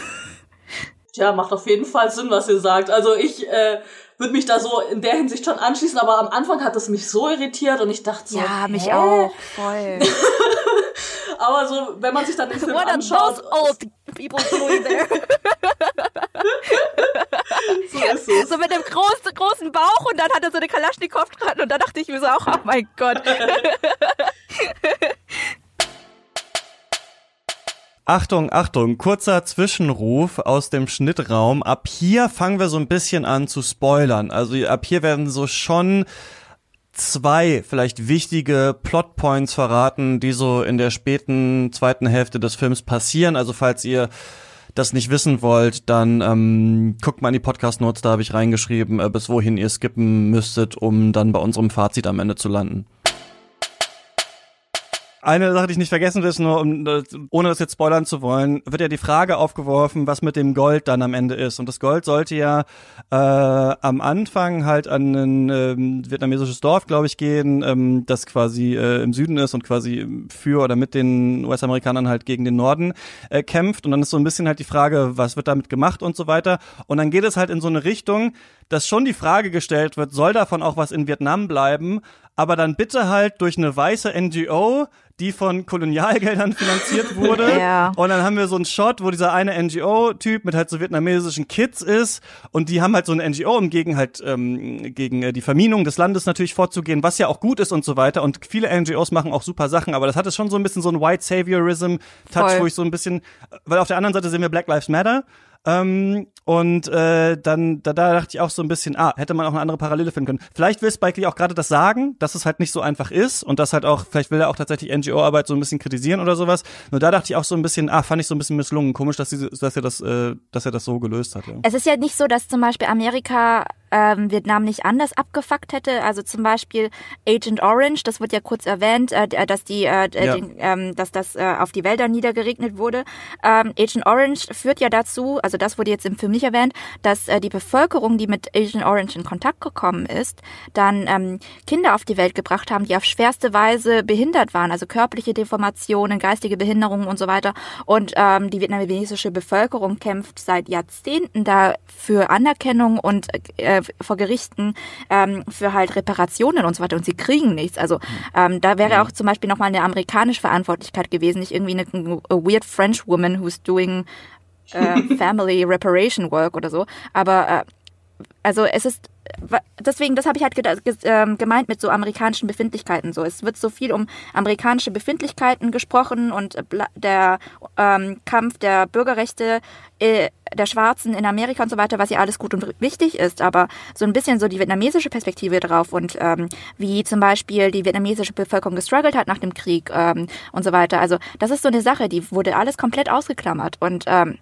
Tja, macht auf jeden Fall Sinn, was ihr sagt. Also ich äh, würde mich da so in der Hinsicht schon anschließen, aber am Anfang hat es mich so irritiert und ich dachte so, ja, mich hä? auch voll. Aber so, wenn man sich dann den Film What are anschaut, those old people doing there? so ist es. so mit dem großen, großen Bauch und dann hat er so eine Kalaschnikow dran und da dachte ich mir so auch, oh mein Gott. Achtung, Achtung, kurzer Zwischenruf aus dem Schnittraum. Ab hier fangen wir so ein bisschen an zu spoilern. Also ab hier werden so schon zwei vielleicht wichtige Plotpoints verraten, die so in der späten zweiten Hälfte des Films passieren. Also falls ihr das nicht wissen wollt, dann ähm, guckt mal in die Podcast-Notes, da habe ich reingeschrieben, äh, bis wohin ihr skippen müsstet, um dann bei unserem Fazit am Ende zu landen. Eine Sache, die ich nicht vergessen will, ist nur, um, äh, ohne das jetzt spoilern zu wollen, wird ja die Frage aufgeworfen, was mit dem Gold dann am Ende ist. Und das Gold sollte ja äh, am Anfang halt an ein ähm, vietnamesisches Dorf, glaube ich, gehen, ähm, das quasi äh, im Süden ist und quasi für oder mit den US-Amerikanern halt gegen den Norden äh, kämpft. Und dann ist so ein bisschen halt die Frage, was wird damit gemacht und so weiter. Und dann geht es halt in so eine Richtung, dass schon die Frage gestellt wird, soll davon auch was in Vietnam bleiben? Aber dann bitte halt durch eine weiße NGO, die von Kolonialgeldern finanziert wurde. Ja. Und dann haben wir so einen Shot, wo dieser eine NGO-Typ mit halt so vietnamesischen Kids ist und die haben halt so eine NGO, um gegen halt ähm, gegen äh, die Verminung des Landes natürlich vorzugehen, was ja auch gut ist und so weiter. Und viele NGOs machen auch super Sachen, aber das hat es schon so ein bisschen so ein White Saviorism-Touch, wo ich so ein bisschen, weil auf der anderen Seite sehen wir Black Lives Matter. Ähm, und äh, dann da, da dachte ich auch so ein bisschen, ah, hätte man auch eine andere Parallele finden können. Vielleicht will Spike Lee auch gerade das sagen, dass es halt nicht so einfach ist und dass halt auch, vielleicht will er auch tatsächlich NGO-Arbeit so ein bisschen kritisieren oder sowas. Nur da dachte ich auch so ein bisschen, ah, fand ich so ein bisschen misslungen. Komisch, dass, sie, dass er das, äh, dass er das so gelöst hat. Ja. Es ist ja nicht so, dass zum Beispiel Amerika ähm, Vietnam nicht anders abgefuckt hätte. Also zum Beispiel Agent Orange, das wird ja kurz erwähnt, äh, dass die, äh, Ja. den, ähm, dass das äh, auf die Wälder niedergeregnet wurde. Ähm, Agent Orange führt ja dazu, also das wurde jetzt im Film nicht erwähnt, dass äh, die Bevölkerung, die mit Agent Orange in Kontakt gekommen ist, dann ähm, Kinder auf die Welt gebracht haben, die auf schwerste Weise behindert waren, also körperliche Deformationen, geistige Behinderungen und so weiter. Und ähm, die vietnamesische Bevölkerung kämpft seit Jahrzehnten da für Anerkennung und äh, vor Gerichten ähm, für halt Reparationen und so weiter. Und sie kriegen nichts. Also ähm, da wäre auch zum Beispiel nochmal eine amerikanische Verantwortlichkeit gewesen, nicht irgendwie eine a weird French woman who's doing äh, family reparation work oder so. Aber äh, also es ist deswegen, das habe ich halt ähm, gemeint mit so amerikanischen Befindlichkeiten. So, es wird so viel um amerikanische Befindlichkeiten gesprochen und der ähm, Kampf der Bürgerrechte äh, der Schwarzen in Amerika und so weiter, was ja alles gut und wichtig ist, aber so ein bisschen so die vietnamesische Perspektive drauf und ähm, wie zum Beispiel die vietnamesische Bevölkerung gestruggelt hat nach dem Krieg ähm, und so weiter. Also das ist so eine Sache, die wurde alles komplett ausgeklammert und ähm,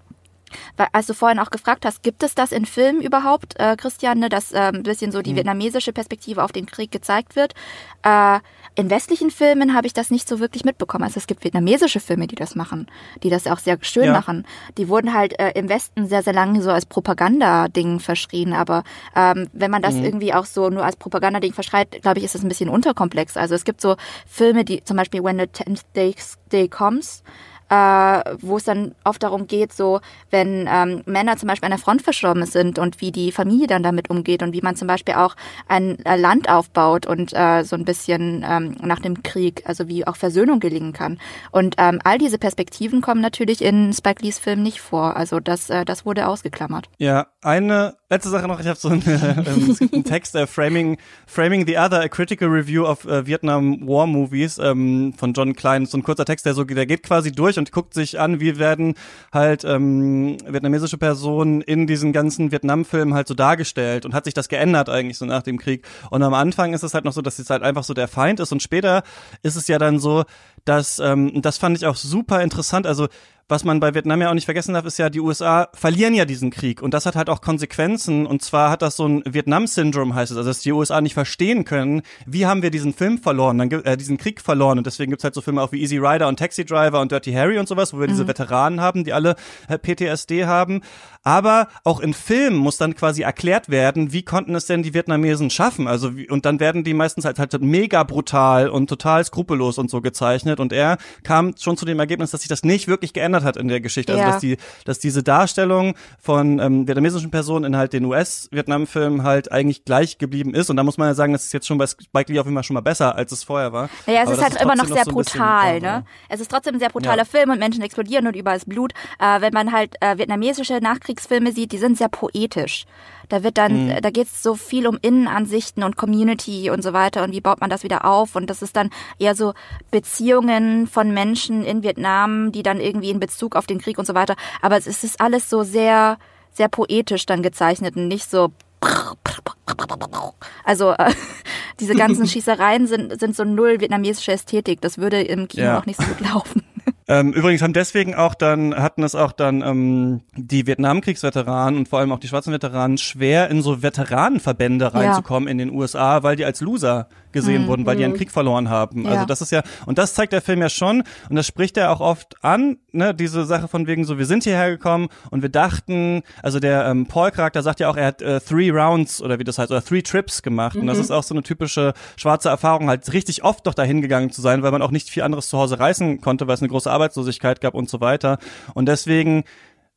Weil, als du vorhin auch gefragt hast, gibt es das in Filmen überhaupt, äh, Christiane, dass äh, ein bisschen so die mhm. vietnamesische Perspektive auf den Krieg gezeigt wird? Äh, in westlichen Filmen habe ich das nicht so wirklich mitbekommen. Also es gibt vietnamesische Filme, die das machen, die das auch sehr schön ja. machen. Die wurden halt äh, im Westen sehr, sehr lange so als Propagandading verschrien. Aber ähm, wenn man das mhm. irgendwie auch so nur als Propagandading verschreit, glaube ich, ist das ein bisschen unterkomplex. Also es gibt so Filme, die zum Beispiel When the Tenth Day, Day Comes, äh, wo es dann oft darum geht, so wenn ähm, Männer zum Beispiel an der Front verstorben sind und wie die Familie dann damit umgeht und wie man zum Beispiel auch ein äh, Land aufbaut und äh, so ein bisschen ähm, nach dem Krieg, also wie auch Versöhnung gelingen kann. Und ähm, all diese Perspektiven kommen natürlich in Spike Lees Film nicht vor. Also das, äh, das wurde ausgeklammert. Ja, eine letzte Sache noch. Ich habe so einen, äh, einen Text, äh, Framing, Framing the Other, a Critical Review of äh, Vietnam War Movies ähm, von John Klein. So ein kurzer Text, der so, der geht quasi durch und guckt sich an, wie werden halt ähm, vietnamesische Personen in diesen ganzen Vietnam-Filmen halt so dargestellt und hat sich das geändert eigentlich so nach dem Krieg. Und am Anfang ist es halt noch so, dass es halt einfach so der Feind ist und später ist es ja dann so, dass, ähm, das fand ich auch super interessant, also was man bei Vietnam ja auch nicht vergessen darf, ist ja, die USA verlieren ja diesen Krieg. Und das hat halt auch Konsequenzen. Und zwar hat das so ein Vietnam-Syndrom heißt es, also dass die USA nicht verstehen können, wie haben wir diesen Film verloren, dann, äh, diesen Krieg verloren. Und deswegen gibt's halt so Filme auch wie Easy Rider und Taxi Driver und Dirty Harry und sowas, wo wir mhm. diese Veteranen haben, die alle äh, PTSD haben, aber auch in Filmen muss dann quasi erklärt werden, wie konnten es denn die Vietnamesen schaffen, also wie, und dann werden die meistens halt halt mega brutal und total skrupellos und so gezeichnet. Und er kam schon zu dem Ergebnis, dass sich das nicht wirklich geändert verändert hat in der Geschichte. Also dass die, dass diese Darstellung von ähm, vietnamesischen Personen in halt den US-Vietnam-Filmen halt eigentlich gleich geblieben ist. Und da muss man ja sagen, das ist jetzt schon bei Spike Lee auf jeden Fall schon mal besser, als es vorher war. Naja, es ist halt ist immer noch sehr noch so brutal, ne? Es ist trotzdem ein sehr brutaler ja. Film und Menschen explodieren und überall ist Blut. Äh, wenn man halt äh, vietnamesische Nachkriegsfilme sieht, die sind sehr poetisch. Da wird dann, mhm. da geht es so viel um Innenansichten und Community und so weiter und wie baut man das wieder auf und das ist dann eher so Beziehungen von Menschen in Vietnam, die dann irgendwie in Bezug auf den Krieg und so weiter. Aber es ist alles so sehr, sehr poetisch dann gezeichnet und nicht so also äh, diese ganzen Schießereien sind, sind so null vietnamesische Ästhetik. Das würde im Kino ja. auch nicht so gut laufen. Ähm, übrigens haben deswegen auch dann, hatten es auch dann ähm, die Vietnamkriegsveteranen und vor allem auch die schwarzen Veteranen schwer, in so Veteranenverbände reinzukommen ja. in den USA, weil die als Loser gesehen mhm. wurden, weil die einen mhm. Krieg verloren haben. Ja. Also das ist ja, und das zeigt der Film ja schon, und das spricht er auch oft an, ne, diese Sache von wegen so, wir sind hierher gekommen und wir dachten, also der ähm, Paul-Charakter sagt ja auch, er hat äh, three rounds oder wie das heißt, oder three trips gemacht. Mhm. Und das mhm. ist auch so eine typische schwarze Erfahrung, halt richtig oft doch dahin gegangen zu sein, weil man auch nicht viel anderes zu Hause reißen konnte, weil es eine große Arbeitslosigkeit gab und so weiter. Und deswegen,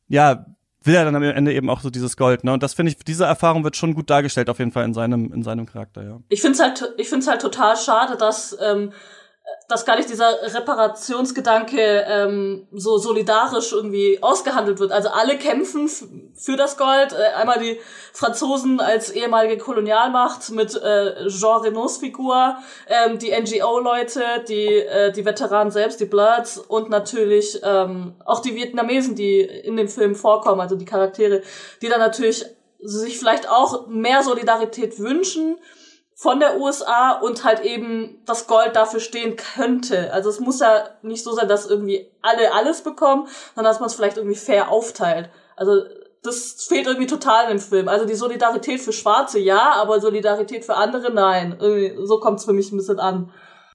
ja, will er dann am Ende eben auch so dieses Gold, ne? Und das finde ich, diese Erfahrung wird schon gut dargestellt auf jeden Fall in seinem in seinem Charakter, ja. Ich finde es halt, halt total schade, dass ähm, dass gar nicht dieser Reparationsgedanke ähm, so solidarisch irgendwie ausgehandelt wird. Also alle kämpfen für das Gold. Äh, einmal die Franzosen als ehemalige Kolonialmacht mit äh, Jean Renaults Figur, ähm, die NGO-Leute, die äh, die Veteranen selbst, die Bloods und natürlich ähm, auch die Vietnamesen, die in dem Film vorkommen, also die Charaktere, die dann natürlich sich vielleicht auch mehr Solidarität wünschen von der USA und halt eben das Gold dafür stehen könnte. Also es muss ja nicht so sein, dass irgendwie alle alles bekommen, sondern dass man es vielleicht irgendwie fair aufteilt. Also das fehlt irgendwie total im Film. Also die Solidarität für Schwarze ja, aber Solidarität für andere nein. Irgendwie, so kommt es für mich ein bisschen an.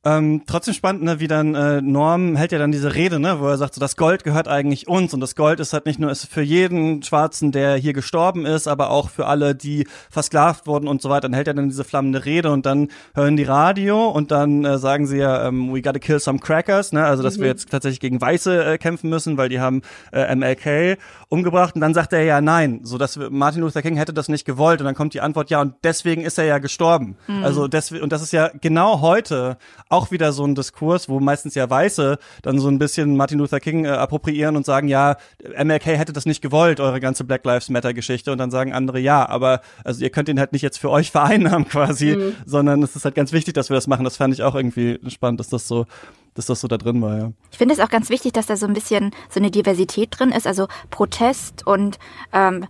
Ähm, trotzdem spannend, ne, wie dann äh, Norm hält ja dann diese Rede, ne, wo er sagt, so das Gold gehört eigentlich uns und das Gold ist halt nicht nur ist für jeden Schwarzen, der hier gestorben ist, aber auch für alle, die versklavt wurden und so weiter. Dann hält er dann diese flammende Rede und dann hören die Radio und dann äh, sagen sie ja, ähm, we gotta kill some crackers, ne, also dass mhm. wir jetzt tatsächlich gegen Weiße äh, kämpfen müssen, weil die haben äh, MLK umgebracht und dann sagt er ja nein, so dass Martin Luther King hätte das nicht gewollt und dann kommt die Antwort ja und deswegen ist er ja gestorben. Mhm. Also deswegen und das ist ja genau heute auch wieder so ein Diskurs, wo meistens ja Weiße dann so ein bisschen Martin Luther King äh, appropriieren und sagen, ja, MLK hätte das nicht gewollt, eure ganze Black Lives Matter Geschichte und dann sagen andere, ja, aber also ihr könnt ihn halt nicht jetzt für euch vereinnahmen quasi, mhm. sondern es ist halt ganz wichtig, dass wir das machen. Das fand ich auch irgendwie spannend, dass das so dass das so da drin war, ja. Ich finde es auch ganz wichtig, dass da so ein bisschen so eine Diversität drin ist, also Protest und ähm,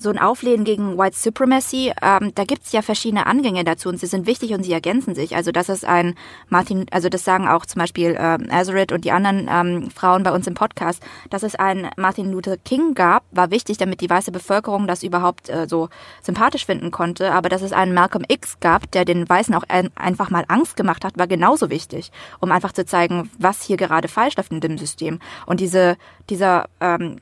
so ein Auflehnen gegen White Supremacy, ähm, da gibt's ja verschiedene Angänge dazu und sie sind wichtig und sie ergänzen sich. Also das ist ein Martin, also das sagen auch zum Beispiel ähm, Azerit und die anderen ähm, Frauen bei uns im Podcast, dass es einen Martin Luther King gab, war wichtig, damit die weiße Bevölkerung das überhaupt äh, so sympathisch finden konnte. Aber dass es einen Malcolm X gab, der den Weißen auch ein, einfach mal Angst gemacht hat, war genauso wichtig, um einfach zu zeigen, was hier gerade falsch läuft in dem System. Und diese, dieser ähm,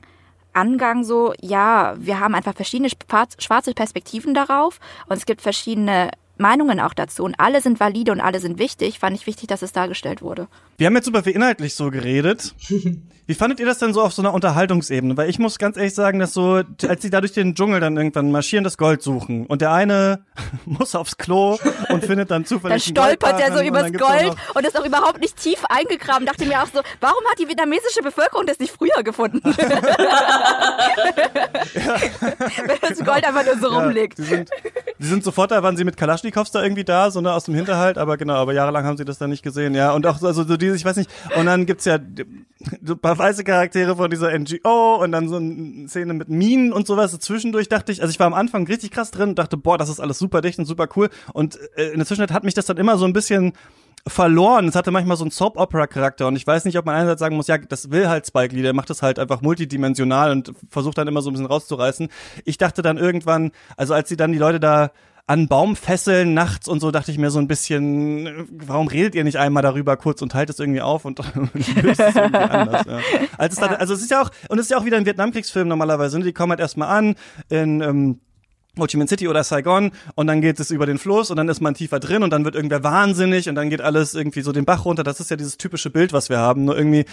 Angang so, ja, wir haben einfach verschiedene schwarze Perspektiven darauf und es gibt verschiedene Meinungen auch dazu und alle sind valide und alle sind wichtig, fand ich wichtig, dass es dargestellt wurde. Wir haben jetzt super viel inhaltlich so geredet. Wie fandet ihr das denn so auf so einer Unterhaltungsebene? Weil ich muss ganz ehrlich sagen, dass so, als sie da durch den Dschungel dann irgendwann marschieren, das Gold suchen und der eine muss aufs Klo und findet dann zufällig Dann stolpert er so übers Gold und ist auch überhaupt nicht tief eingegraben. Dachte mir auch so, warum hat die vietnamesische Bevölkerung das nicht früher gefunden? Wenn das Gold einfach nur so ja, rumliegt. Die sind, die sind sofort da, waren sie mit Kalaschnikows da irgendwie da, so ne, aus dem Hinterhalt, aber genau, aber jahrelang haben sie das dann nicht gesehen, ja. Und auch also so diese, ich weiß nicht, und dann gibt's ja so ein paar weiße Charaktere von dieser NGO und dann so eine Szene mit Minen und sowas. Zwischendurch dachte ich, also ich war am Anfang richtig krass drin und dachte, boah, das ist alles super dicht und super cool. Und äh, in der Zwischenzeit hat mich das dann immer so ein bisschen verloren. Es hatte manchmal so einen Soap-Opera-Charakter und ich weiß nicht, ob man einerseits sagen muss, ja, das will halt Spike Lee, der macht das halt einfach multidimensional und versucht dann immer so ein bisschen rauszureißen. Ich dachte dann irgendwann, also als sie dann die Leute da an Baum fesseln nachts und so dachte ich mir so ein bisschen, warum redet ihr nicht einmal darüber kurz und teilt es irgendwie auf und löst es irgendwie anders. Ja. Also, es, ja. Dann, also es ist ja auch, und es ist ja auch wieder ein Vietnamkriegsfilm normalerweise, ne? die kommen halt erstmal an in ähm, Ho Chi Minh City oder Saigon und dann geht es über den Fluss und dann ist man tiefer drin und dann wird irgendwer wahnsinnig und dann geht alles irgendwie so den Bach runter. Das ist ja dieses typische Bild, was wir haben. Nur irgendwie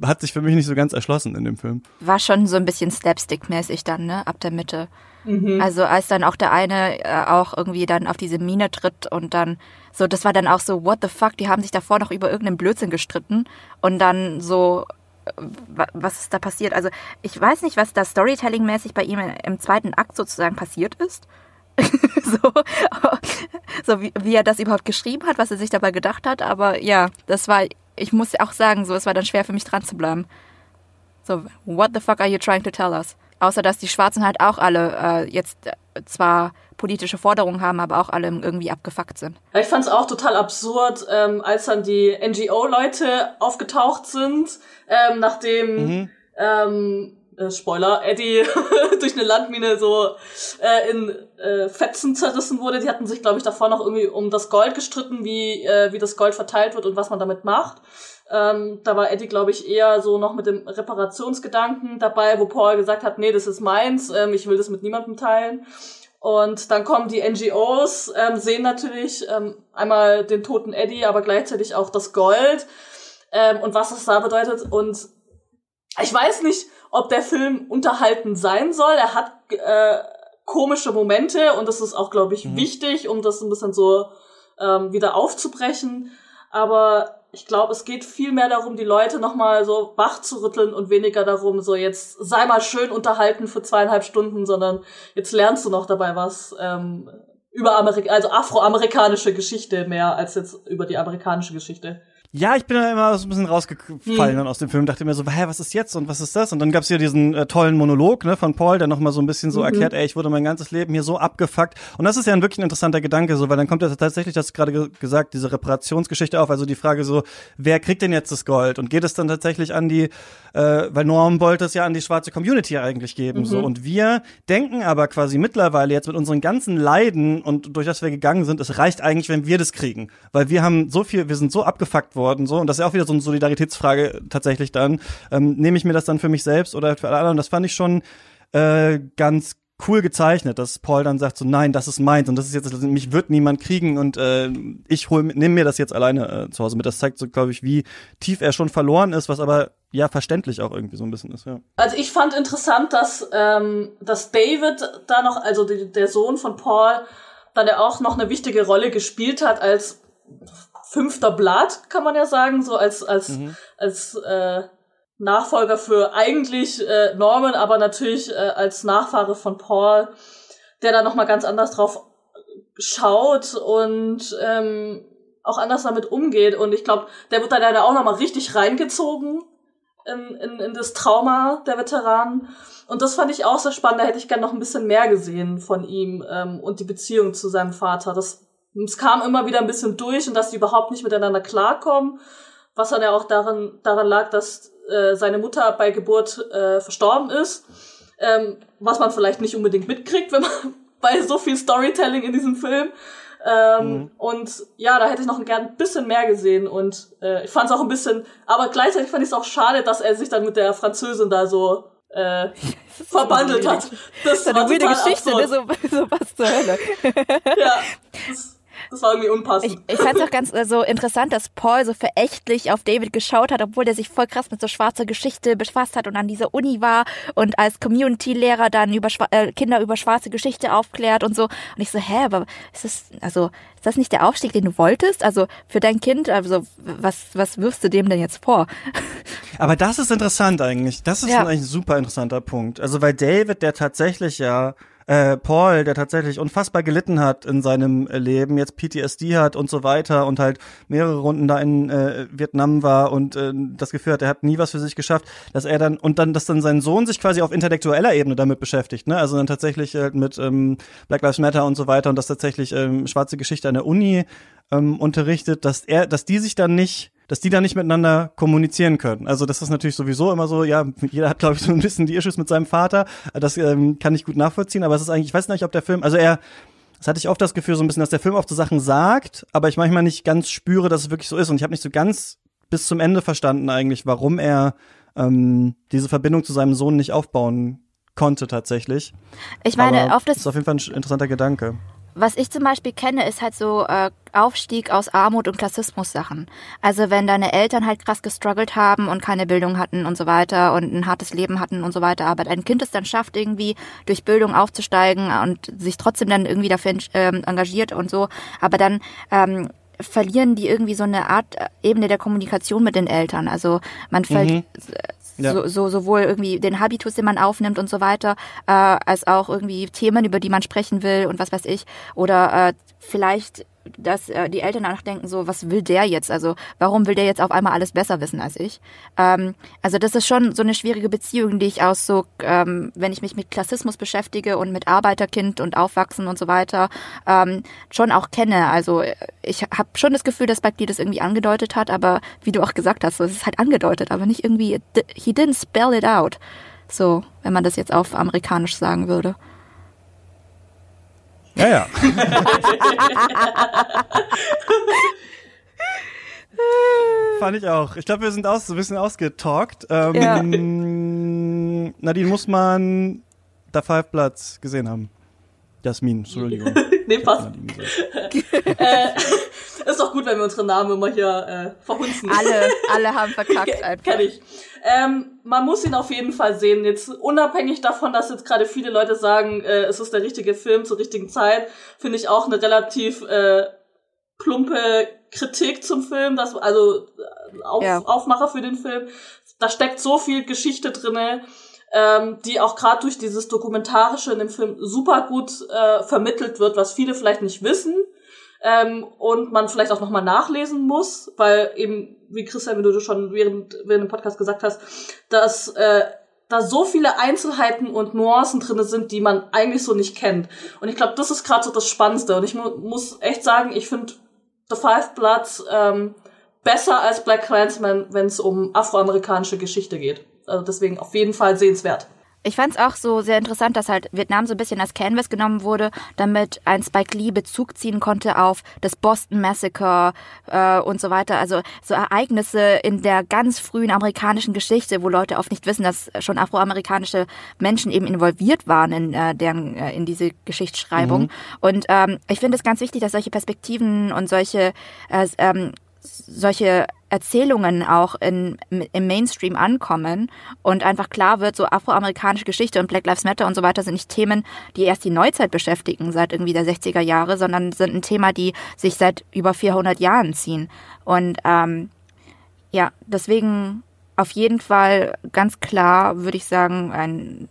hat sich für mich nicht so ganz erschlossen in dem Film. War schon so ein bisschen Slapstick-mäßig dann, ne? Ab der Mitte. Mhm. Also als dann auch der eine äh, auch irgendwie dann auf diese Mine tritt und dann so, das war dann auch so, what the fuck, die haben sich davor noch über irgendeinen Blödsinn gestritten und dann so, äh, was ist da passiert? Also ich weiß nicht, was da Storytelling-mäßig bei ihm im zweiten Akt sozusagen passiert ist. so, so wie, wie er das überhaupt geschrieben hat, was er sich dabei gedacht hat, aber ja, das war, ich muss auch sagen, so, es war dann schwer für mich dran zu bleiben. So, what the fuck are you trying to tell us? Außer dass die Schwarzen halt auch alle äh, jetzt äh, zwar politische Forderungen haben, aber auch alle irgendwie abgefuckt sind. Ich fand es auch total absurd, ähm, als dann die NGO-Leute aufgetaucht sind, ähm, nachdem mhm. ähm, äh, Spoiler, Eddie durch eine Landmine so äh, in äh, Fetzen zerrissen wurde. Die hatten sich, glaube ich, davor noch irgendwie um das Gold gestritten, wie, äh, wie das Gold verteilt wird und was man damit macht. Ähm, da war Eddie, glaube ich, eher so noch mit dem Reparationsgedanken dabei, wo Paul gesagt hat, nee, das ist meins, ähm, ich will das mit niemandem teilen. Und dann kommen die NGOs, ähm, sehen natürlich ähm, einmal den toten Eddie, aber gleichzeitig auch das Gold ähm, und was das da bedeutet. Und ich weiß nicht, ob der Film unterhalten sein soll. Er hat äh, komische Momente und das ist auch, glaube ich, mhm. wichtig, um das ein bisschen so ähm, wieder aufzubrechen. Aber ich glaube, es geht viel mehr darum, die Leute nochmal so wach zu rütteln und weniger darum, so jetzt sei mal schön unterhalten für zweieinhalb Stunden, sondern jetzt lernst du noch dabei was ähm, über Amerika also afroamerikanische Geschichte mehr als jetzt über die amerikanische Geschichte. Ja, ich bin da immer so ein bisschen rausgefallen hm. dann aus dem Film, dachte mir so, hä, was ist jetzt und was ist das? Und dann gab's hier diesen äh, tollen Monolog ne, von Paul, der nochmal so ein bisschen so mhm. erklärt, ey, ich wurde mein ganzes Leben hier so abgefuckt. Und das ist ja ein wirklich ein interessanter Gedanke, so, weil dann kommt ja tatsächlich, das gerade ge gesagt, diese Reparationsgeschichte auf, also die Frage so, wer kriegt denn jetzt das Gold? Und geht es dann tatsächlich an die, äh, weil Norm wollte es ja an die schwarze Community eigentlich geben, mhm. so. Und wir denken aber quasi mittlerweile jetzt mit unseren ganzen Leiden und durch das wir gegangen sind, es reicht eigentlich, wenn wir das kriegen. Weil wir haben so viel, wir sind so abgefuckt worden, so, und das ist ja auch wieder so eine Solidaritätsfrage tatsächlich dann. Ähm, nehme ich mir das dann für mich selbst oder für alle anderen? Das fand ich schon äh, ganz cool gezeichnet, dass Paul dann sagt so nein, das ist meins und das ist jetzt mich wird niemand kriegen und äh, ich hol nehme mir das jetzt alleine äh, zu Hause mit. Das zeigt so glaube ich, wie tief er schon verloren ist, was aber ja verständlich auch irgendwie so ein bisschen ist, ja. Also ich fand interessant, dass ähm, dass David da noch also die, der Sohn von Paul dann ja auch noch eine wichtige Rolle gespielt hat als fünfter Blatt, kann man ja sagen, so als, als, mhm. als äh, Nachfolger für eigentlich äh, Norman, aber natürlich äh, als Nachfahre von Paul, der da nochmal ganz anders drauf schaut und ähm, auch anders damit umgeht. Und ich glaube, der wird da leider auch nochmal richtig reingezogen in, in, in das Trauma der Veteranen. Und das fand ich auch sehr spannend. Da hätte ich gerne noch ein bisschen mehr gesehen von ihm ähm, und die Beziehung zu seinem Vater. Das, es kam immer wieder ein bisschen durch und dass die überhaupt nicht miteinander klarkommen. Was dann ja auch daran, daran lag, dass äh, seine Mutter bei Geburt äh, verstorben ist. Ähm, was man vielleicht nicht unbedingt mitkriegt, wenn man bei so viel Storytelling in diesem Film. Ähm, mhm. Und ja, da hätte ich noch gern ein bisschen mehr gesehen und äh, ich fand es auch ein bisschen, aber gleichzeitig fand ich es auch schade, dass er sich dann mit der Französin da so äh, verbandelt hat. Das, das ist eine weirde Geschichte, ne? so, so was zur Hölle. ja, das, das war irgendwie unpassend. Ich, ich fand es auch ganz äh, so interessant, dass Paul so verächtlich auf David geschaut hat, obwohl der sich voll krass mit so schwarzer Geschichte befasst hat und an dieser Uni war und als Community-Lehrer dann über äh, Kinder über schwarze Geschichte aufklärt und so. Und ich so, hä, aber ist das, also, ist das nicht der Aufstieg, den du wolltest? Also für dein Kind, also was, was wirfst du dem denn jetzt vor? Aber das ist interessant eigentlich. Das ist ja. eigentlich ein super interessanter Punkt. Also weil David, der tatsächlich ja äh, Paul, der tatsächlich unfassbar gelitten hat in seinem Leben, jetzt PTSD hat und so weiter und halt mehrere Runden da in äh, Vietnam war und äh, das Gefühl hat, er hat nie was für sich geschafft, dass er dann und dann, dass dann sein Sohn sich quasi auf intellektueller Ebene damit beschäftigt, ne? Also dann tatsächlich halt mit ähm, Black Lives Matter und so weiter und das tatsächlich ähm, schwarze Geschichte an der Uni ähm, unterrichtet, dass er, dass die sich dann nicht dass die da nicht miteinander kommunizieren können. Also das ist natürlich sowieso immer so, ja, jeder hat, glaube ich, so ein bisschen die Issues mit seinem Vater. Das ähm, kann ich gut nachvollziehen, aber es ist eigentlich, ich weiß nicht, ob der Film, also er, das hatte ich oft das Gefühl, so ein bisschen, dass der Film oft so Sachen sagt, aber ich manchmal nicht ganz spüre, dass es wirklich so ist. Und ich habe nicht so ganz bis zum Ende verstanden eigentlich, warum er ähm, diese Verbindung zu seinem Sohn nicht aufbauen konnte tatsächlich. Ich meine, aber oft ist, ist auf jeden Fall ein interessanter Gedanke was ich zum Beispiel kenne, ist halt so äh, Aufstieg aus Armut und Klassismus-Sachen. Also wenn deine Eltern halt krass gestruggelt haben und keine Bildung hatten und so weiter und ein hartes Leben hatten und so weiter, aber ein Kind es dann schafft, irgendwie durch Bildung aufzusteigen und sich trotzdem dann irgendwie dafür ähm, engagiert und so, aber dann ähm, verlieren die irgendwie so eine Art äh, Ebene der Kommunikation mit den Eltern. Also man fällt mhm. Ja. So, so, sowohl irgendwie den Habitus, den man aufnimmt und so weiter, äh, als auch irgendwie Themen, über die man sprechen will und was weiß ich. Oder äh, vielleicht dass äh, die Eltern danach denken, so, was will der jetzt? Also, warum will der jetzt auf einmal alles besser wissen als ich? Ähm, also, das ist schon so eine schwierige Beziehung, die ich aus so, ähm, wenn ich mich mit Klassismus beschäftige und mit Arbeiterkind und Aufwachsen und so weiter, ähm, schon auch kenne. Also, ich habe schon das Gefühl, dass Lee das irgendwie angedeutet hat, aber wie du auch gesagt hast, so, es ist halt angedeutet, aber nicht irgendwie, he didn't spell it out. So, wenn man das jetzt auf amerikanisch sagen würde. Ja, ja. Fand ich auch. Ich glaube, wir sind aus, so ein bisschen ausgetalkt. Ähm, ja. Nadine, muss man da Five Bloods gesehen haben? Jasmin, Entschuldigung. nee, passt. äh, ist doch gut, wenn wir unsere Namen immer hier äh, verhunzen. Alle, alle haben verkackt einfach. Kenn ich. Ähm, man muss ihn auf jeden Fall sehen. Jetzt unabhängig davon, dass jetzt gerade viele Leute sagen, äh, es ist der richtige Film zur richtigen Zeit, finde ich auch eine relativ äh, plumpe Kritik zum Film, das also äh, auf, ja. Aufmacher für den Film. Da steckt so viel Geschichte drinne, ähm, die auch gerade durch dieses Dokumentarische in dem Film super gut äh, vermittelt wird, was viele vielleicht nicht wissen ähm, und man vielleicht auch nochmal nachlesen muss, weil eben, wie Christian, wie du schon während, während dem Podcast gesagt hast, dass äh, da so viele Einzelheiten und Nuancen drinne sind, die man eigentlich so nicht kennt. Und ich glaube, das ist gerade so das Spannendste. Und ich mu muss echt sagen, ich finde The Five Bloods ähm, besser als Black Clansman, wenn es um afroamerikanische Geschichte geht. Also deswegen auf jeden Fall sehenswert. Ich fand es auch so sehr interessant, dass halt Vietnam so ein bisschen als Canvas genommen wurde, damit ein Spike Lee Bezug ziehen konnte auf das Boston Massacre äh, und so weiter. Also so Ereignisse in der ganz frühen amerikanischen Geschichte, wo Leute oft nicht wissen, dass schon afroamerikanische Menschen eben involviert waren in äh, deren äh, in diese Geschichtsschreibung. Mhm. Und ähm, ich finde es ganz wichtig, dass solche Perspektiven und solche äh, ähm, solche Erzählungen auch in, im Mainstream ankommen und einfach klar wird, so afroamerikanische Geschichte und Black Lives Matter und so weiter sind nicht Themen, die erst die Neuzeit beschäftigen, seit irgendwie der 60er Jahre, sondern sind ein Thema, die sich seit über 400 Jahren ziehen. Und ähm, ja, deswegen auf jeden Fall ganz klar würde ich sagen, ein,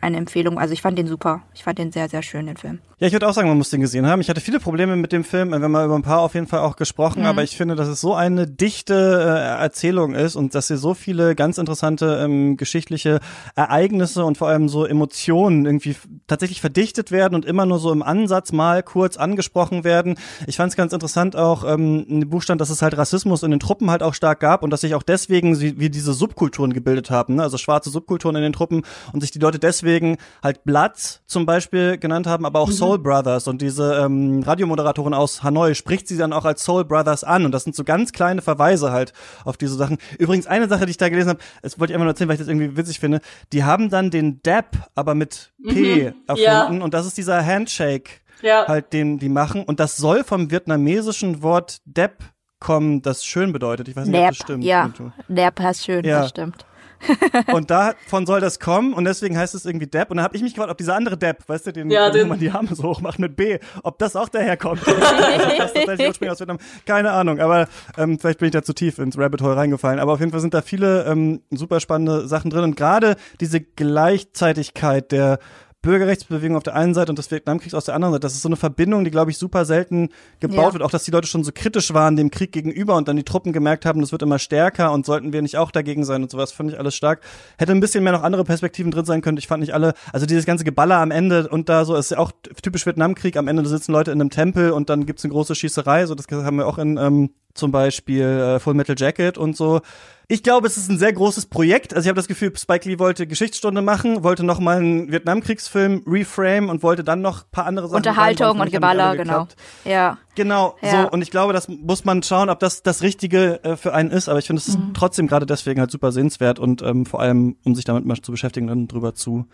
eine Empfehlung. Also ich fand den super. Ich fand den sehr, sehr schön, den Film. Ja, ich würde auch sagen, man muss den gesehen haben. Ich hatte viele Probleme mit dem Film. Wir haben mal über ein paar auf jeden Fall auch gesprochen, mhm. aber ich finde, dass es so eine dichte äh, Erzählung ist und dass hier so viele ganz interessante ähm, geschichtliche Ereignisse und vor allem so Emotionen irgendwie tatsächlich verdichtet werden und immer nur so im Ansatz mal kurz angesprochen werden. Ich fand es ganz interessant auch ähm, in dem Buch stand, dass es halt Rassismus in den Truppen halt auch stark gab und dass sich auch deswegen wie diese Subkulturen gebildet haben, ne? also schwarze Subkulturen in den Truppen und sich die Leute deswegen halt Bloods zum Beispiel genannt haben, aber auch mhm. Soul Brothers und diese ähm, Radiomoderatorin aus Hanoi spricht sie dann auch als Soul Brothers an und das sind so ganz kleine Verweise halt auf diese Sachen. Übrigens eine Sache, die ich da gelesen habe, das wollte ich einfach nur erzählen, weil ich das irgendwie witzig finde, die haben dann den Dab aber mit P mhm. erfunden ja. und das ist dieser Handshake ja. halt den die machen und das soll vom vietnamesischen Wort Dab kommen, das schön bedeutet. Ich weiß nicht, Nap, ob das stimmt. Ja, Nap heißt schön, ja. das stimmt. und davon soll das kommen und deswegen heißt es irgendwie Depp. Und dann habe ich mich gefragt, ob dieser andere Depp, weißt du, den, ja, den, wo man die Arme so hoch macht mit B, ob das auch daherkommt. Keine Ahnung, aber ähm, vielleicht bin ich da zu tief ins Rabbit Hole reingefallen. Aber auf jeden Fall sind da viele ähm, super spannende Sachen drin und gerade diese Gleichzeitigkeit der Bürgerrechtsbewegung auf der einen Seite und des Vietnamkriegs auf der anderen Seite. Das ist so eine Verbindung, die, glaube ich, super selten gebaut ja. wird. Auch, dass die Leute schon so kritisch waren dem Krieg gegenüber und dann die Truppen gemerkt haben, das wird immer stärker und sollten wir nicht auch dagegen sein und sowas, fand ich alles stark. Hätte ein bisschen mehr noch andere Perspektiven drin sein können. Ich fand nicht alle, also dieses ganze Geballer am Ende und da so, ist ja auch typisch Vietnamkrieg. Am Ende sitzen Leute in einem Tempel und dann gibt's eine große Schießerei. So, das haben wir auch in ähm, zum Beispiel äh, Full Metal Jacket und so. Ich glaube, es ist ein sehr großes Projekt. Also ich habe das Gefühl, Spike Lee wollte Geschichtsstunde machen, wollte noch mal einen Vietnamkriegsfilm reframe und wollte dann noch ein paar andere Sachen Unterhaltung und Geballer, genau. Ja. Genau, ja. so und ich glaube, das muss man schauen, ob das das Richtige äh, für einen ist. Aber ich finde, es ist mhm. trotzdem gerade deswegen halt super sehenswert und ähm, vor allem, um sich damit mal zu beschäftigen, dann drüber zu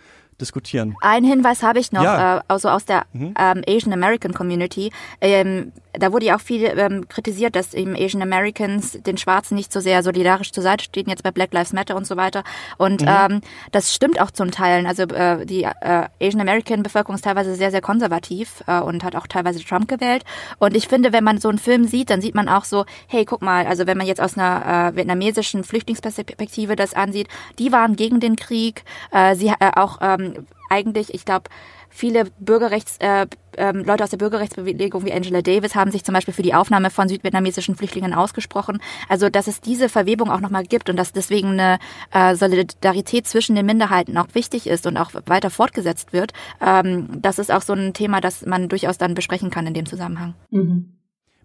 diskutieren. Ein Hinweis habe ich noch, ja. äh, also aus der mhm. ähm, Asian American Community. Ähm, da wurde ja auch viel ähm, kritisiert, dass eben Asian Americans den Schwarzen nicht so sehr solidarisch zur Seite stehen, jetzt bei Black Lives Matter und so weiter. Und mhm. ähm, das stimmt auch zum Teil. Also äh, die äh, Asian American Bevölkerung ist teilweise sehr, sehr konservativ äh, und hat auch teilweise Trump gewählt. Und ich finde, wenn man so einen Film sieht, dann sieht man auch so, hey, guck mal, also wenn man jetzt aus einer äh, vietnamesischen Flüchtlingsperspektive das ansieht, die waren gegen den Krieg, äh, sie äh, auch ähm, eigentlich, ich glaube, viele Bürgerrechts, äh, ähm, Leute aus der Bürgerrechtsbewegung wie Angela Davis haben sich zum Beispiel für die Aufnahme von südvietnamesischen Flüchtlingen ausgesprochen. Also dass es diese Verwebung auch nochmal gibt und dass deswegen eine äh, Solidarität zwischen den Minderheiten auch wichtig ist und auch weiter fortgesetzt wird, ähm, das ist auch so ein Thema, das man durchaus dann besprechen kann in dem Zusammenhang. Mhm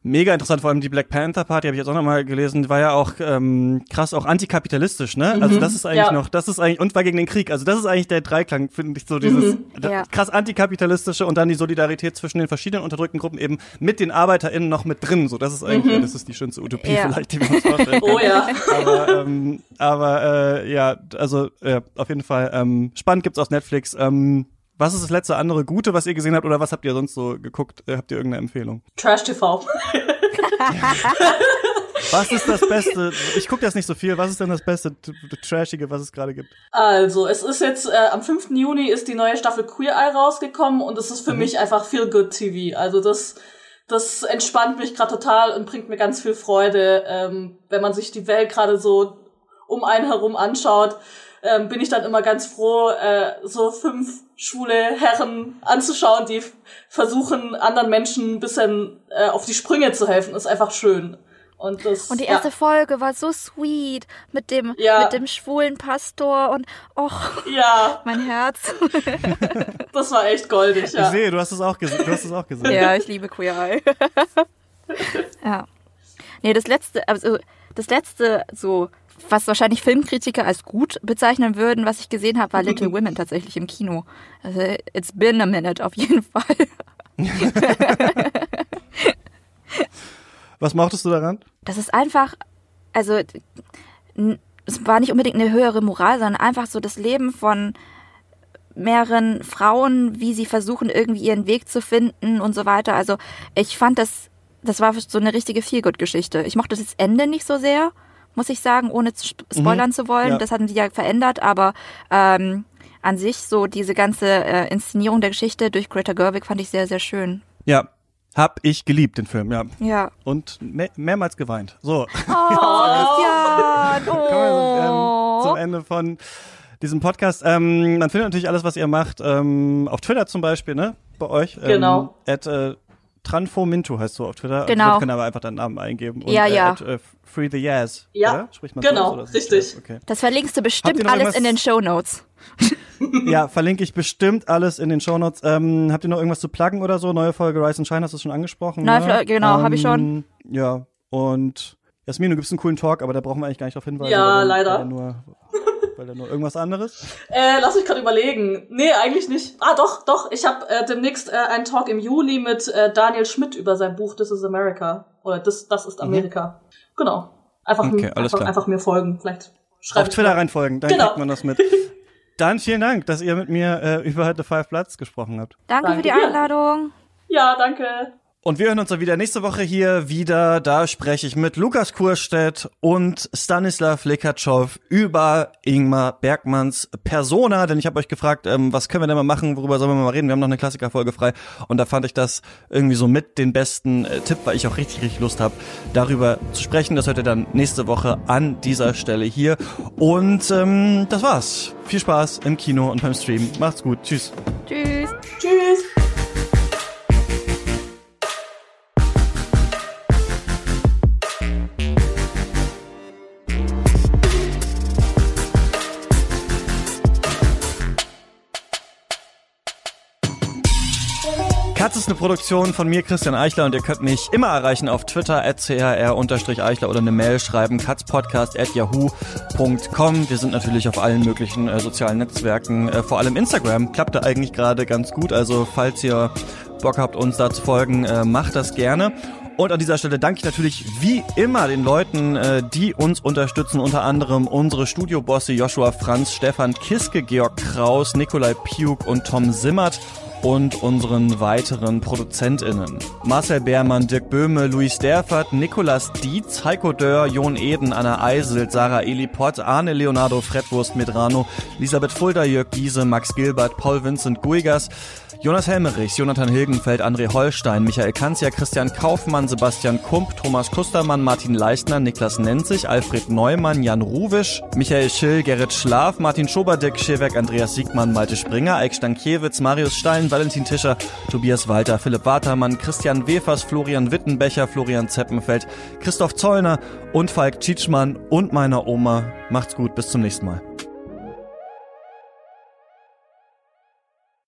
mega interessant, vor allem die Black Panther Party habe ich jetzt auch nochmal gelesen, war ja auch ähm, krass auch antikapitalistisch, ne? Also mhm. Also das ist eigentlich ja. noch, das ist eigentlich und war gegen den Krieg. Also das ist eigentlich der Dreiklang, finde ich so dieses mhm. ja. krass antikapitalistische und dann die Solidarität zwischen den verschiedenen unterdrückten Gruppen eben mit den ArbeiterInnen noch mit drin. So, das ist eigentlich, mhm. das ist die schönste Utopie ja. vielleicht, die wir uns vorstellen. oh ja. Aber, ähm, aber äh, ja, also äh, auf jeden Fall ähm, spannend gibt's auf Netflix. Ähm, was ist das letzte andere Gute, was ihr gesehen habt oder was habt ihr sonst so geguckt? Äh, habt ihr irgendeine Empfehlung? Trash TV. was ist das Beste? Ich gucke das nicht so viel. Was ist denn das Beste Trashige, was es gerade gibt? Also, es ist jetzt äh, am 5. Juni ist die neue Staffel Queer Eye rausgekommen und es ist für mhm. mich einfach Feel Good TV. Also das das entspannt mich gerade total und bringt mir ganz viel Freude, ähm, wenn man sich die Welt gerade so um einen herum anschaut ähm, bin ich dann immer ganz froh, äh, so fünf schwule Herren anzuschauen, die versuchen, anderen Menschen ein bisschen äh, auf die Sprünge zu helfen. Ist einfach schön. Und, das, und die erste ja. Folge war so sweet mit dem ja. mit dem schwulen Pastor und och ja mein Herz. das war echt goldig. Ja. Ich sehe, du hast es auch gesehen. Du hast es auch gesehen. Ja, ich liebe Queer Eye. ja. Nee, das letzte, also das letzte so was wahrscheinlich Filmkritiker als gut bezeichnen würden, was ich gesehen habe, war Little Women tatsächlich im Kino. Also, it's been a minute auf jeden Fall. was mochtest du daran? Das ist einfach, also es war nicht unbedingt eine höhere Moral, sondern einfach so das Leben von mehreren Frauen, wie sie versuchen, irgendwie ihren Weg zu finden und so weiter. Also ich fand das, das war so eine richtige Feelgood-Geschichte. Ich mochte das Ende nicht so sehr muss ich sagen, ohne zu spoilern mhm. zu wollen. Ja. Das hatten sie ja verändert, aber ähm, an sich so diese ganze äh, Inszenierung der Geschichte durch Greta Gerwig fand ich sehr, sehr schön. Ja, hab ich geliebt, den Film, ja. Ja. Und mehr, mehrmals geweint. So. Oh, Christian! Oh. Kommen wir ähm, zum Ende von diesem Podcast. Ähm, man findet natürlich alles, was ihr macht, ähm, auf Twitter zum Beispiel, ne? bei euch. Genau. Ähm, at, äh, Transformintu heißt so auf Twitter. Genau. Also, können aber einfach deinen Namen eingeben. Und, Ja, äh, ja. At, äh, Free the Yaz. Ja, oder? Spricht man so genau, es richtig. Okay. Das verlinkst du bestimmt alles in den Show Notes. Ja, verlinke ich bestimmt alles in den Shownotes. Ähm, habt ihr noch irgendwas zu pluggen oder so? Neue Folge Rise and Shine, hast du schon angesprochen? Neue ne? Fol- genau, hab ich schon. Ähm, Ja, und Jasmin, du gibst einen coolen Talk, aber da brauchen wir eigentlich gar nicht drauf hinweisen. Ja, leider. Nur, weil der nur irgendwas anderes. Äh, lass mich gerade überlegen. Nee, eigentlich nicht. Ah, doch, doch. Ich habe äh, demnächst äh, einen Talk im Juli mit äh, Daniel Schmidt über sein Buch This is America. Oder Das, das ist Amerika. Genau. Einfach, Mhm. Okay, alles einfach, klar. einfach mir folgen. Vielleicht schreibe Auf Twitter reinfolgen, dann Genau. kriegt man das mit. Dann vielen Dank, dass ihr mit mir äh, über heute Five Platz gesprochen habt. Danke, Danke für die. Einladung. Ja, danke. Und wir hören uns dann wieder nächste Woche hier wieder. Da spreche ich mit Lukas Kurstedt und Stanislav Lekatschow über Ingmar Bergmanns Persona. Denn ich habe euch gefragt, ähm, was können wir denn mal machen, worüber sollen wir mal reden? Wir haben noch eine Klassikerfolge frei. Und da fand ich das irgendwie so mit den besten äh, Tipp, weil ich auch richtig, richtig Lust habe, darüber zu sprechen. Das hört ihr dann nächste Woche an dieser Stelle hier. Und ähm, das war's. Viel Spaß im Kino und beim Stream. Macht's gut. Tschüss. Tschüss. Tschüss. Katz ist eine Produktion von mir, Christian Eichler, und ihr könnt mich immer erreichen auf Twitter, at chr-eichler oder eine Mail schreiben, katzpodcast at yahoo.com. Wir sind natürlich auf allen möglichen äh, sozialen Netzwerken, äh, vor allem Instagram, klappt da eigentlich gerade ganz gut, also falls ihr Bock habt, uns da zu folgen, äh, macht das gerne. Und an dieser Stelle danke ich natürlich wie immer den Leuten, äh, die uns unterstützen, unter anderem unsere Studiobosse Joshua Franz, Stefan Kiske, Georg Kraus, Nikolai Piuk und Tom Simmert und unseren weiteren ProduzentInnen. Marcel Beermann, Dirk Böhme, Luis Derfert, Nikolas Dietz, Heiko Dörr, Jon Eden, Anna Eiselt, Sarah Eliport, Arne Leonardo, Fredwurst Medrano, Elisabeth Fulda, Jörg Giese, Max Gilbert, Paul Vincent Guigas, Jonas Helmerichs, Jonathan Hilgenfeld, André Holstein, Michael Kanzia, Christian Kaufmann, Sebastian Kump, Thomas Kustermann, Martin Leistner, Niklas Nenzig, Alfred Neumann, Jan Ruwisch, Michael Schill, Gerrit Schlaf, Martin Schoberdick, Schirwerk, Andreas Siegmann, Malte Springer, Eik Stankiewicz, Marius Stein, Valentin Tischer, Tobias Walter, Philipp Watermann, Christian Wefers, Florian Wittenbecher, Florian Zeppenfeld, Christoph Zollner und Falk Tschitschmann und meiner Oma. Macht's gut, bis zum nächsten Mal.